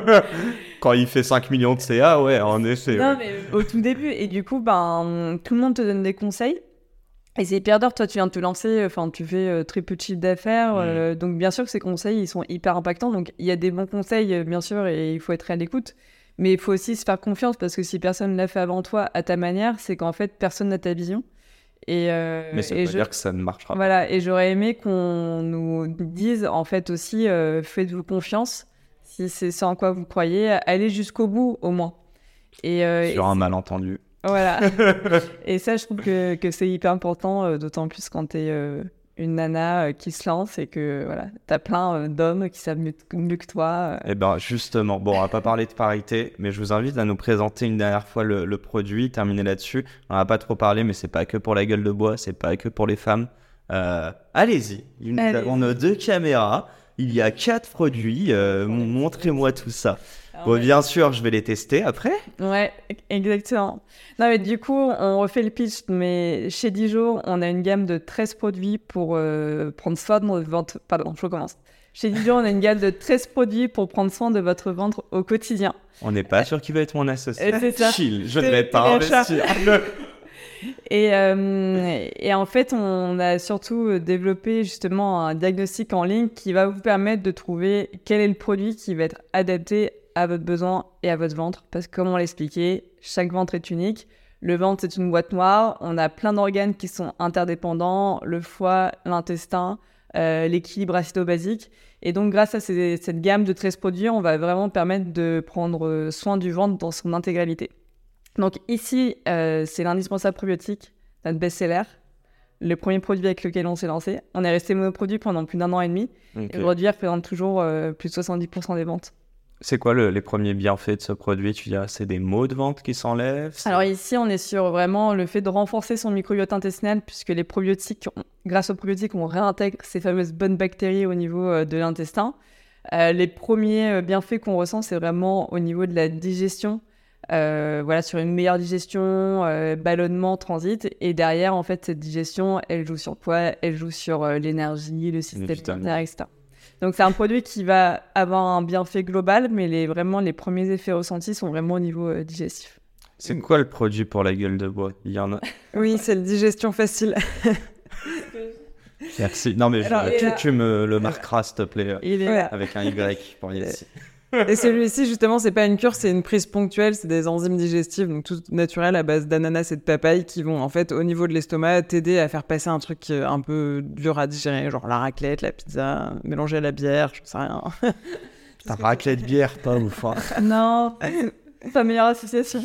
Quand il fait 5 millions de CA, ouais, en effet. Non, ouais. mais au tout début. Et du coup, ben, tout le monde te donne des conseils. Et c'est hyper dur. Toi, tu viens de te lancer. Enfin, tu fais euh, très peu de chiffre d'affaires. Mm. euh, donc, bien sûr que ces conseils, ils sont hyper impactants. Donc, il y a des bons conseils, euh, bien sûr, et il faut être à l'écoute. Mais il faut aussi se faire confiance parce que si personne l'a fait avant toi à ta manière, c'est qu'en fait, personne n'a ta vision. Et, euh, Mais ça veut je- dire que ça ne marchera pas. voilà, et j'aurais aimé qu'on nous dise, en fait, aussi, euh, faites-vous confiance. Si c'est ce en quoi vous croyez, allez jusqu'au bout, au moins. Et, euh, Sur et un malentendu. Voilà. *laughs* et ça, je trouve que, que c'est hyper important, euh, d'autant plus quand t'es euh, une nana euh, qui se lance et que voilà, t'as plein d'hommes qui savent mieux, mieux que toi. Eh ben justement, bon, on va pas parler de parité, mais je vous invite à nous présenter une dernière fois le, le produit, terminer là-dessus. On va pas trop parler, mais c'est pas que pour la gueule de bois, c'est pas que pour les femmes. Euh, Allez-y, avons nos deux caméras. Il y a quatre produits. euh, Montrez-moi tout ça. Bon, Ouais. bien sûr, je vais les tester après. Ouais, exactement. Non, mais du coup, on refait le pitch, mais chez Dijon, on a une gamme de 13 produits pour euh, prendre soin de votre... Pardon, je recommence. Chez Dijon, on a une gamme de 13 produits pour prendre soin de votre ventre au quotidien. On n'est pas sûr qu'il va être mon associé. Et c'est ça. Chill, je ne vais pas investir. *laughs* Et, euh, et en fait, on a surtout euh, développé justement un diagnostic en ligne qui va vous permettre de trouver quel est le produit qui va être adapté à votre besoin et à votre ventre. Parce que comme on l'a expliqué, chaque ventre est unique. Le ventre, c'est une boîte noire. On a plein d'organes qui sont interdépendants. Le foie, l'intestin, l'équilibre acido-basique. Et donc, grâce à cette gamme de 13 produits, on va vraiment permettre de prendre soin du ventre dans son intégralité. Donc ici, c'est l'indispensable probiotique, notre best-seller le premier produit avec lequel on s'est lancé. On est resté monoproduit pendant plus d'un an et demi. Et aujourd'hui, il représente toujours euh, plus de 70% des ventes. C'est quoi les premiers bienfaits de ce produit? Tu dirais c'est des maux de vente qui s'enlèvent Alors ici, on est sur vraiment le fait de renforcer son microbiote intestinal puisque les probiotiques, grâce aux probiotiques, on réintègre ces fameuses bonnes bactéries au niveau euh, de l'intestin. Euh, les premiers bienfaits qu'on ressent, c'est vraiment au niveau de la digestion euh, voilà, sur une meilleure digestion, euh, ballonnement, transit. Et derrière, en fait, cette digestion, elle joue sur quoi? Elle joue sur euh, l'énergie, le système etc. Donc, c'est un produit qui va avoir un bienfait global, mais les, vraiment, les premiers effets ressentis sont vraiment au niveau digestif. C'est quoi le produit pour la gueule de bois? Il y en a *laughs* Oui, c'est le digestion facile. Merci. Non, mais tu, me le marqueras, s'il te plaît, avec un Y pour ici. *laughs* Et celui-ci, justement, c'est pas une cure, c'est une prise ponctuelle, c'est des enzymes digestives, donc tout naturel à base d'ananas et de papaye qui vont, en fait, au niveau de l'estomac, t'aider à faire passer un truc un peu dur à digérer, genre la raclette, la pizza, mélanger à la bière, je sais rien. *laughs* Ta raclette bière, pas ouf. Hein. *laughs* Non, pas meilleure association.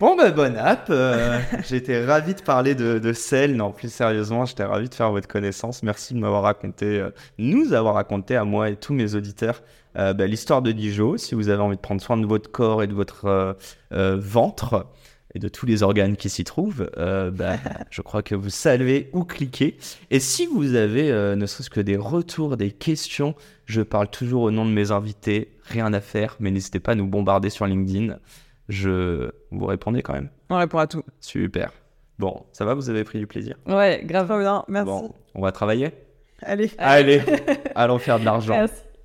Bon, bah, bonne app. Euh, j'étais ravi de parler de, de sel. Non, plus sérieusement, j'étais ravi de faire votre connaissance. Merci de m'avoir raconté, euh, nous avoir raconté à moi et tous mes auditeurs euh, bah, l'histoire de Dijon. Si vous avez envie de prendre soin de votre corps et de votre ventre et de tous les organes qui s'y trouvent, bah, *laughs* je crois que vous savez où cliquer. Et si vous avez ne serait-ce que des retours, des questions, je parle toujours au nom de mes invités. Rien à faire, mais n'hésitez pas à nous bombarder sur LinkedIn je vous répondez quand même. On répond à tout. Super. Bon, ça va, vous avez pris du plaisir? Ouais, grave bien, merci. Bon, on va travailler? Allez. Allez, *laughs* allons faire de l'argent.